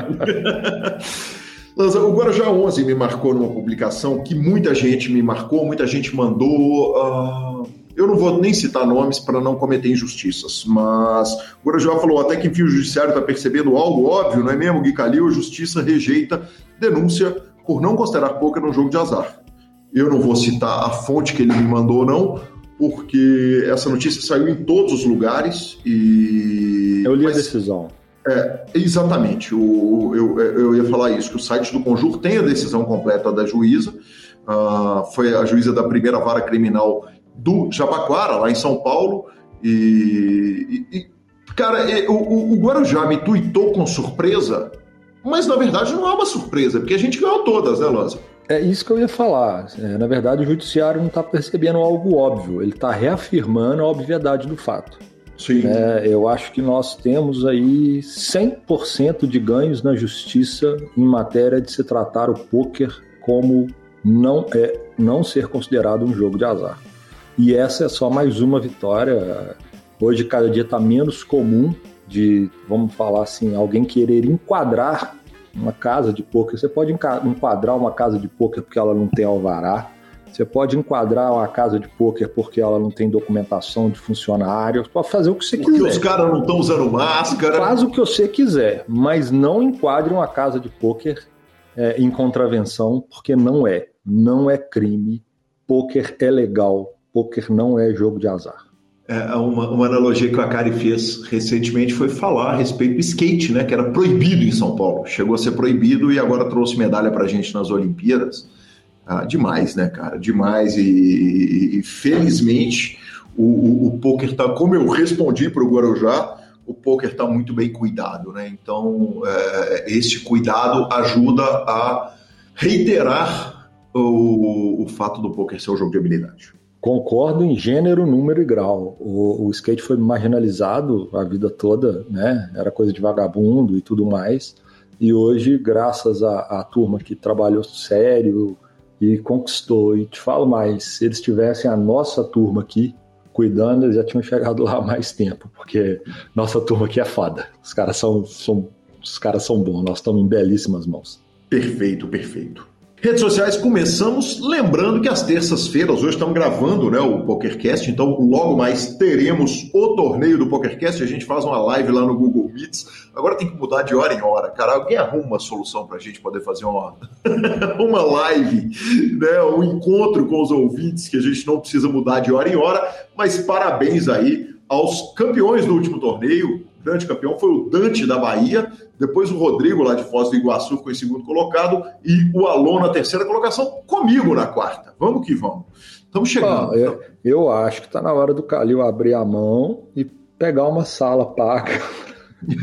o Guarujá 11 me marcou numa publicação que muita gente me marcou, muita gente mandou. Uh, eu não vou nem citar nomes para não cometer injustiças, mas o Guarujá falou até que enfim o judiciário está percebendo algo óbvio, não é mesmo, Gui Calil? A justiça rejeita denúncia por não considerar poker um jogo de azar. Eu não vou citar a fonte que ele me mandou, não, porque essa notícia saiu em todos os lugares e. Eu li Mas, a decisão. É, exatamente. O, eu, eu ia falar isso, que o site do Conjur tem a decisão completa da juíza. Uh, foi a juíza da primeira vara criminal do Jabaquara, lá em São Paulo. E, e, e cara, o, o Guarujá me tuitou com surpresa, mas na verdade não é uma surpresa, porque a gente ganhou todas, né, Lózio? É isso que eu ia falar. É, na verdade, o judiciário não está percebendo algo óbvio, ele está reafirmando a obviedade do fato. Sim. É, eu acho que nós temos aí 100% de ganhos na justiça em matéria de se tratar o poker como não é não ser considerado um jogo de azar. E essa é só mais uma vitória. Hoje, cada dia está menos comum de, vamos falar assim, alguém querer enquadrar uma casa de poker, você pode enquadrar uma casa de poker porque ela não tem alvará, você pode enquadrar uma casa de poker porque ela não tem documentação de funcionário, pode fazer o que você porque quiser. Porque os caras não estão usando máscara. Faz o que você quiser, mas não enquadre uma casa de poker é, em contravenção, porque não é. Não é crime. Poker é legal. Poker não é jogo de azar. É, uma, uma, analogia que o Akari fez recentemente foi falar a respeito do skate, né, que era proibido em São Paulo. Chegou a ser proibido e agora trouxe medalha para a gente nas Olimpíadas. Ah, demais, né, cara? Demais. E, e, e felizmente o, o, o poker tá, como eu respondi para o Guarujá, o poker está muito bem cuidado, né? Então, é, esse cuidado ajuda a reiterar o, o fato do poker ser um jogo de habilidade. Concordo em gênero, número e grau. O, o, skate foi marginalizado a vida toda, né? Era coisa de vagabundo e tudo mais. E hoje, graças à, turma que trabalhou sério e conquistou, e te falo mais, se eles tivessem a nossa turma aqui cuidando, eles já tinham chegado lá há mais tempo, porque nossa turma aqui é foda. Os caras são, são, os caras são bons, nós estamos em belíssimas mãos. Perfeito, perfeito. Redes sociais, começamos lembrando que às terças-feiras, hoje estamos gravando né, o PokerCast, então logo mais teremos o torneio do PokerCast, a gente faz uma live lá no Google Meets, agora tem que mudar de hora em hora, cara, alguém arruma uma solução para a gente poder fazer uma, uma live, né, um encontro com os ouvintes, que a gente não precisa mudar de hora em hora, mas parabéns aí aos campeões do último torneio, grande campeão foi o Dante da Bahia, depois o Rodrigo lá de Foz do Iguaçu ficou em segundo colocado e o Alon na terceira colocação, comigo na quarta. Vamos que vamos. Estamos chegando. Ah, eu, eu, acho que está na hora do Calil abrir a mão e pegar uma sala paga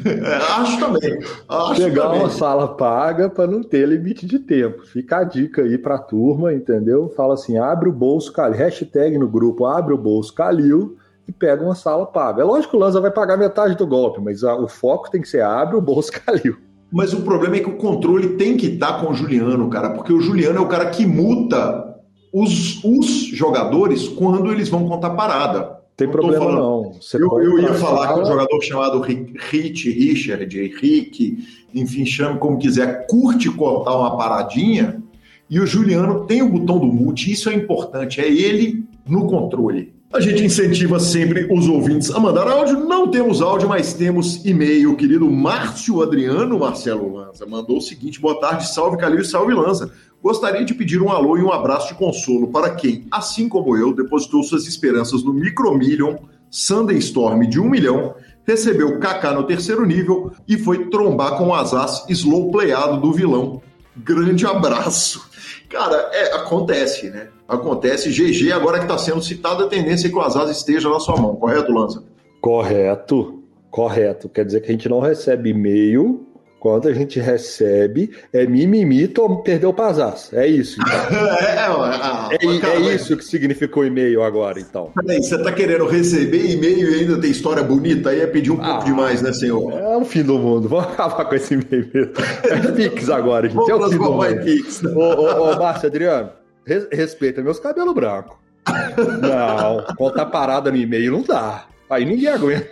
É, acho também. Acho Pegar também. uma sala paga para não ter limite de tempo. Fica a dica aí para a turma, entendeu? Fala assim: abre o bolso Calil. Hashtag no grupo, abre o bolso Calil e pega uma sala paga. É lógico que o Lanza vai pagar metade do golpe, mas a, o foco tem que ser abre o bolso Calil. Mas o problema é que o controle tem que estar com o Juliano, cara, porque o Juliano é o cara que muta os, os jogadores quando eles vão contar parada. Tem problema falando, não. Você eu, eu ia falar que um jogador chamado Rich, Richard, Henrique, enfim, chame como quiser, curte cortar uma paradinha, e o Juliano tem o botão do mute, isso é importante, é ele no controle. A gente incentiva sempre os ouvintes a mandar áudio. Não temos áudio, mas temos e-mail. O querido Márcio Adriano Marcelo Lanza mandou o seguinte: boa tarde, salve Calil e salve Lanza. Gostaria de pedir um alô e um abraço de consolo para quem, assim como eu, depositou suas esperanças no Micromillion Sunday Storm de um milhão, recebeu KK no terceiro nível e foi trombar com o Azaz slow playado do vilão. Grande abraço. Cara, é, acontece, né? Acontece. GG, agora que está sendo citado, a tendência é que o Azaz esteja na sua mão, correto, Lanza? Correto, correto. Quer dizer que a gente não recebe e-mail quando a gente recebe, é mimimi, perdeu o Pazaz. É isso. Então. é, é, é, é isso que significou e-mail agora, então. Peraí, você está querendo receber e-mail e ainda tem história bonita? Aí é pedir um ah, pouco demais, né, senhor? É o fim do mundo. Vamos acabar com esse e-mail mesmo. É Pix agora, gente. É o fim do mundo. Pix. Ô, ô, ô, Márcio Adriano, res, respeita meus cabelos brancos. Não, contar parada no e-mail não dá. Aí ninguém aguenta.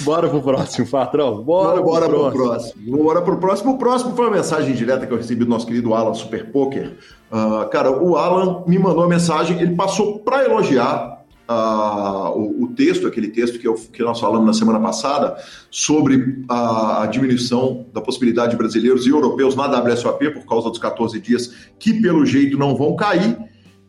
Bora pro próximo, patrão. Bora, bora, bora pro, próximo. Bora pro próximo. O próximo foi uma mensagem direta que eu recebi do nosso querido Alan Super Poker. Uh, cara, o Alan me mandou a mensagem, ele passou para elogiar uh, o, o, texto, aquele texto que, eu, que nós falamos na semana passada, sobre a, a diminuição da possibilidade de brasileiros e europeus na WSOP por causa dos 14 dias que, pelo jeito, não vão cair.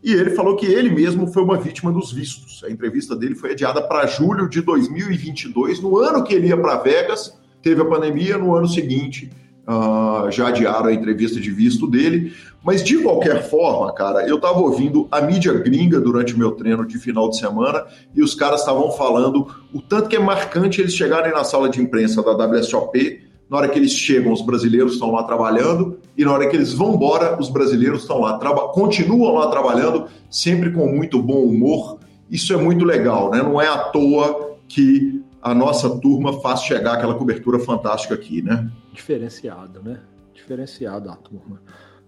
E ele falou que ele mesmo foi uma vítima dos vistos. A entrevista dele foi adiada para julho de 2022, no ano que ele ia para Vegas, teve a pandemia, no ano seguinte uh, já adiaram a entrevista de visto dele. Mas de qualquer forma, cara, eu estava ouvindo a mídia gringa durante meu treino de final de semana e os caras estavam falando o tanto que é marcante eles chegarem na sala de imprensa da WSOP na hora que eles chegam, os brasileiros estão lá trabalhando, e na hora que eles vão embora, os brasileiros estão lá, continuam lá trabalhando, sempre com muito bom humor. Isso é muito legal, né? Não é à toa que a nossa turma faz chegar aquela cobertura fantástica aqui, né? Diferenciado, né? Diferenciado a turma.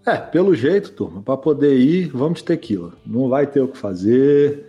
É, pelo jeito, turma, para poder ir, vamos de tequila. Não vai ter o que fazer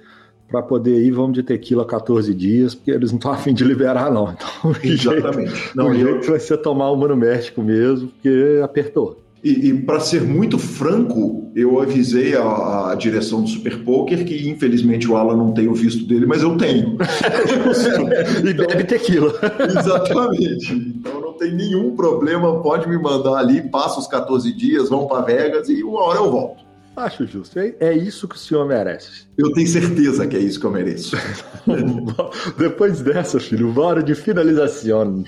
para poder ir, vamos de tequila 14 dias, porque eles não estão afim de liberar, não. Então, Exatamente. Jeito, não, o jeito eu... vai ser tomar uma no México mesmo, porque apertou. E, e para ser muito franco, eu avisei a, a, direção do Super Poker que infelizmente o Alan não tem o visto dele, mas eu tenho. e bebe tequila. Exatamente. Então não tem nenhum problema, pode me mandar ali, passa os 14 dias, vamos para Vegas e uma hora eu volto. Acho justo. É, é isso que o senhor merece. Eu tenho certeza que é isso que eu mereço. Depois dessa, filho, bora de finalização.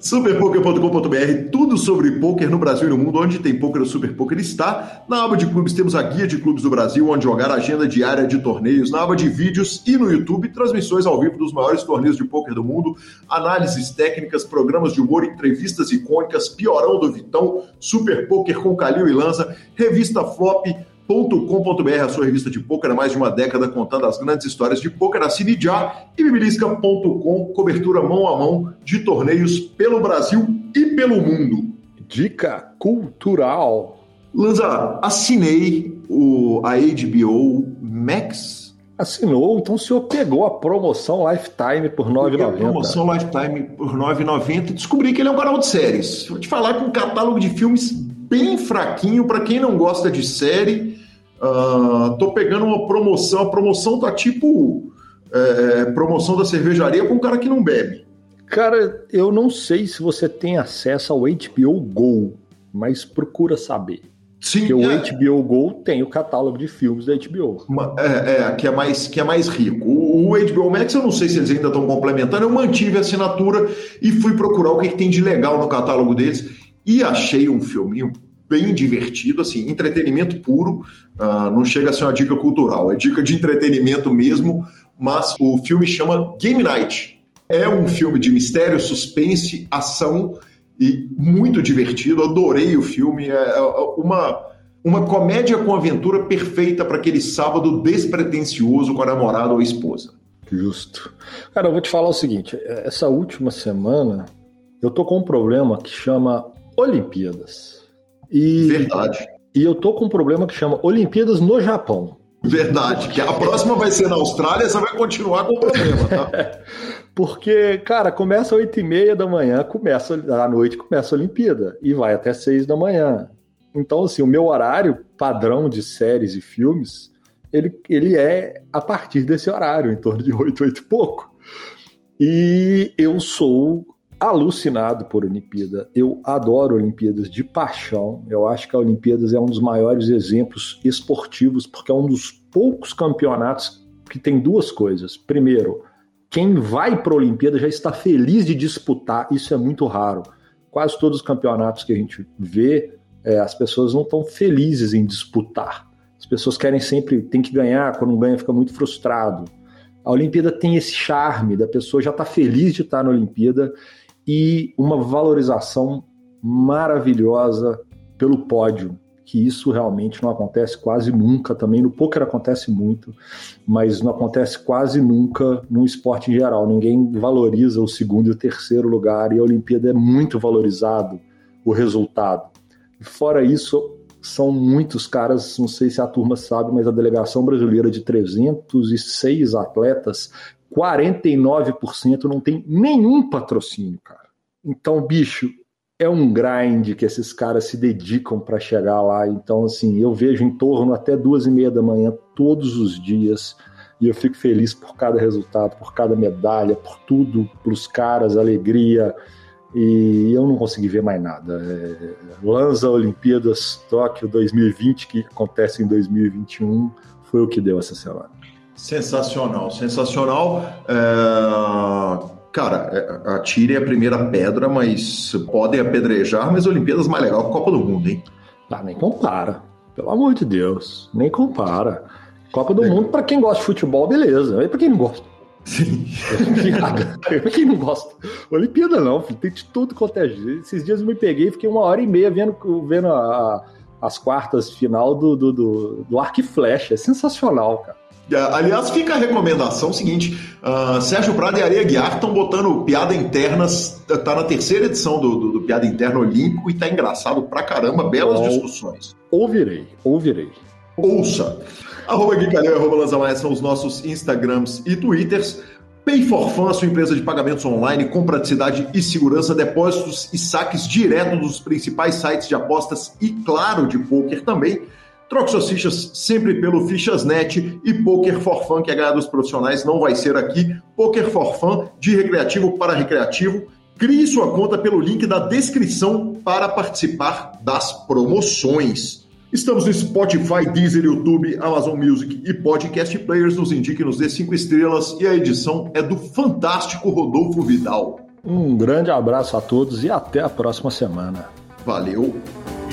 Superpoker.com.br, tudo sobre poker no Brasil e no mundo. Onde tem poker, o Super Poker está. Na aba de clubes temos a guia de clubes do Brasil, onde jogar a agenda diária de torneios. Na aba de vídeos e no YouTube, transmissões ao vivo dos maiores torneios de poker do mundo, análises técnicas, programas de humor, entrevistas icônicas, piorão do Vitão, Super Poker com Calil e Lanza, revista Flop bibilisca.com.br, a sua revista de poker há mais de uma década contando as grandes histórias de poker. Assine já e bibilisca.com, cobertura mão a mão de torneios pelo Brasil e pelo mundo. Dica cultural. Lanza, assinei o, a HBO Max. Assinou, então o senhor pegou a promoção Lifetime por R$ 9,90. A promoção Lifetime por R$ 9,90 e descobri que ele é um canal de séries. Vou te falar com um catálogo de filmes bem fraquinho para quem não gosta de série. Uh, tô pegando uma promoção, a promoção tá tipo é, promoção da cervejaria com um cara que não bebe. Cara, eu não sei se você tem acesso ao HBO Go, mas procura saber. Sim, Porque o é. HBO Go tem o catálogo de filmes da HBO. É, é, que, é mais, que é mais rico. O, o HBO Max, eu não sei se eles ainda estão complementando, eu mantive a assinatura e fui procurar o que, que tem de legal no catálogo deles. E achei um filminho bem divertido, assim, entretenimento puro, uh, não chega a ser uma dica cultural, é dica de entretenimento mesmo, mas o filme chama Game Night. É um filme de mistério, suspense, ação e muito divertido. Adorei o filme. É, é uma, uma comédia com aventura perfeita para aquele sábado despretensioso com a namorada ou a esposa. Justo. Cara, eu vou te falar o seguinte: essa última semana eu tô com um problema que chama Olimpíadas. E, Verdade. E eu tô com um problema que chama Olimpíadas no Japão. Verdade, que a próxima vai ser na Austrália, você vai continuar com o problema, tá? Porque, cara, começa às 8 e meia da manhã, começa à noite, começa a Olimpíada e vai até 6 da manhã. Então, assim, o meu horário padrão de séries e filmes, ele, ele é a partir desse horário, em torno de 8, 8 e pouco. E eu sou alucinado por Olimpíada. Eu adoro Olimpíadas de paixão. Eu acho que a Olimpíadas é um dos maiores exemplos esportivos, porque é um dos poucos campeonatos que tem duas coisas. Primeiro, quem vai para a Olimpíada já está feliz de disputar, isso é muito raro. Quase todos os campeonatos que a gente vê, é, as pessoas não estão felizes em disputar. As pessoas querem sempre, tem que ganhar, quando ganha fica muito frustrado. A Olimpíada tem esse charme da pessoa já estar tá feliz de estar na Olimpíada e uma valorização maravilhosa pelo pódio, que isso realmente não acontece quase nunca. Também no poker acontece muito, mas não acontece quase nunca no esporte em geral. Ninguém valoriza o segundo e o terceiro lugar, e a Olimpíada é muito valorizado o resultado. Fora isso, são muitos caras, não sei se a turma sabe, mas a delegação brasileira de 306 atletas 49% não tem nenhum patrocínio, cara. Então, bicho, é um grind que esses caras se dedicam para chegar lá. Então, assim, eu vejo em torno até duas e meia da manhã todos os dias e eu fico feliz por cada resultado, por cada medalha, por tudo, pelos caras, alegria. E eu não consegui ver mais nada. É, Lanza Olimpíadas Tóquio 2020, que acontece em 2021, foi o que deu essa semana. Sensacional, sensacional. É... Cara, é, atire a primeira pedra, mas podem apedrejar, mas Olimpíadas mais legal que Copa do Mundo, hein? Ah, nem compara. Pelo amor de Deus, nem compara. Copa do é. Mundo, para quem gosta de futebol, beleza. E para quem não gosta? Sim. É pra quem não gosta. Olimpíada não, filho. Tem de tudo quanto é. Esses dias eu me peguei e fiquei uma hora e meia vendo, vendo a, as quartas final do, do, do, do Arco e Flecha. É sensacional, cara. É, aliás, fica a recomendação seguinte: uh, Sérgio Prado e Areia Guiar estão botando piada internas, tá na terceira edição do, do, do Piada Interna Olímpico e tá engraçado pra caramba, belas oh, discussões. Ouvirei, ouvirei. Ouça. Arroba Guicalhão e arroba Lanzamaia são os nossos Instagrams e Twitters. Pay for Fun, sua empresa de pagamentos online com praticidade e segurança, depósitos e saques direto dos principais sites de apostas e, claro, de poker também. Troque suas fichas sempre pelo Fichasnet e Poker for Fun, que é ganhar dos profissionais, não vai ser aqui. Poker for Fun, de recreativo para recreativo. Crie sua conta pelo link da descrição para participar das promoções. Estamos no Spotify, Deezer, YouTube, Amazon Music e Podcast Players. Nos indique, nos dê cinco estrelas e a edição é do fantástico Rodolfo Vidal. Um grande abraço a todos e até a próxima semana. Valeu!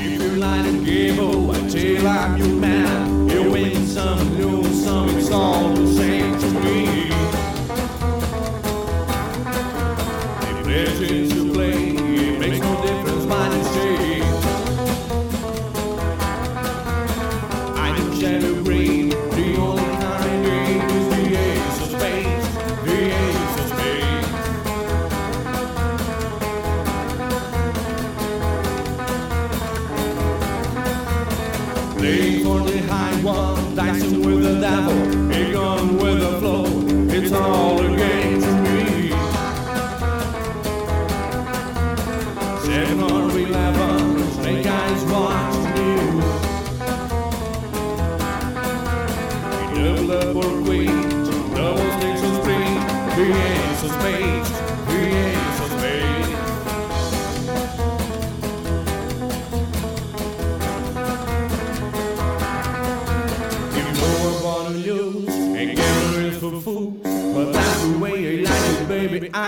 If you like a game, oh, I tell I'm your man. You win some, lose some, it's all the same to me. The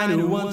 kind of one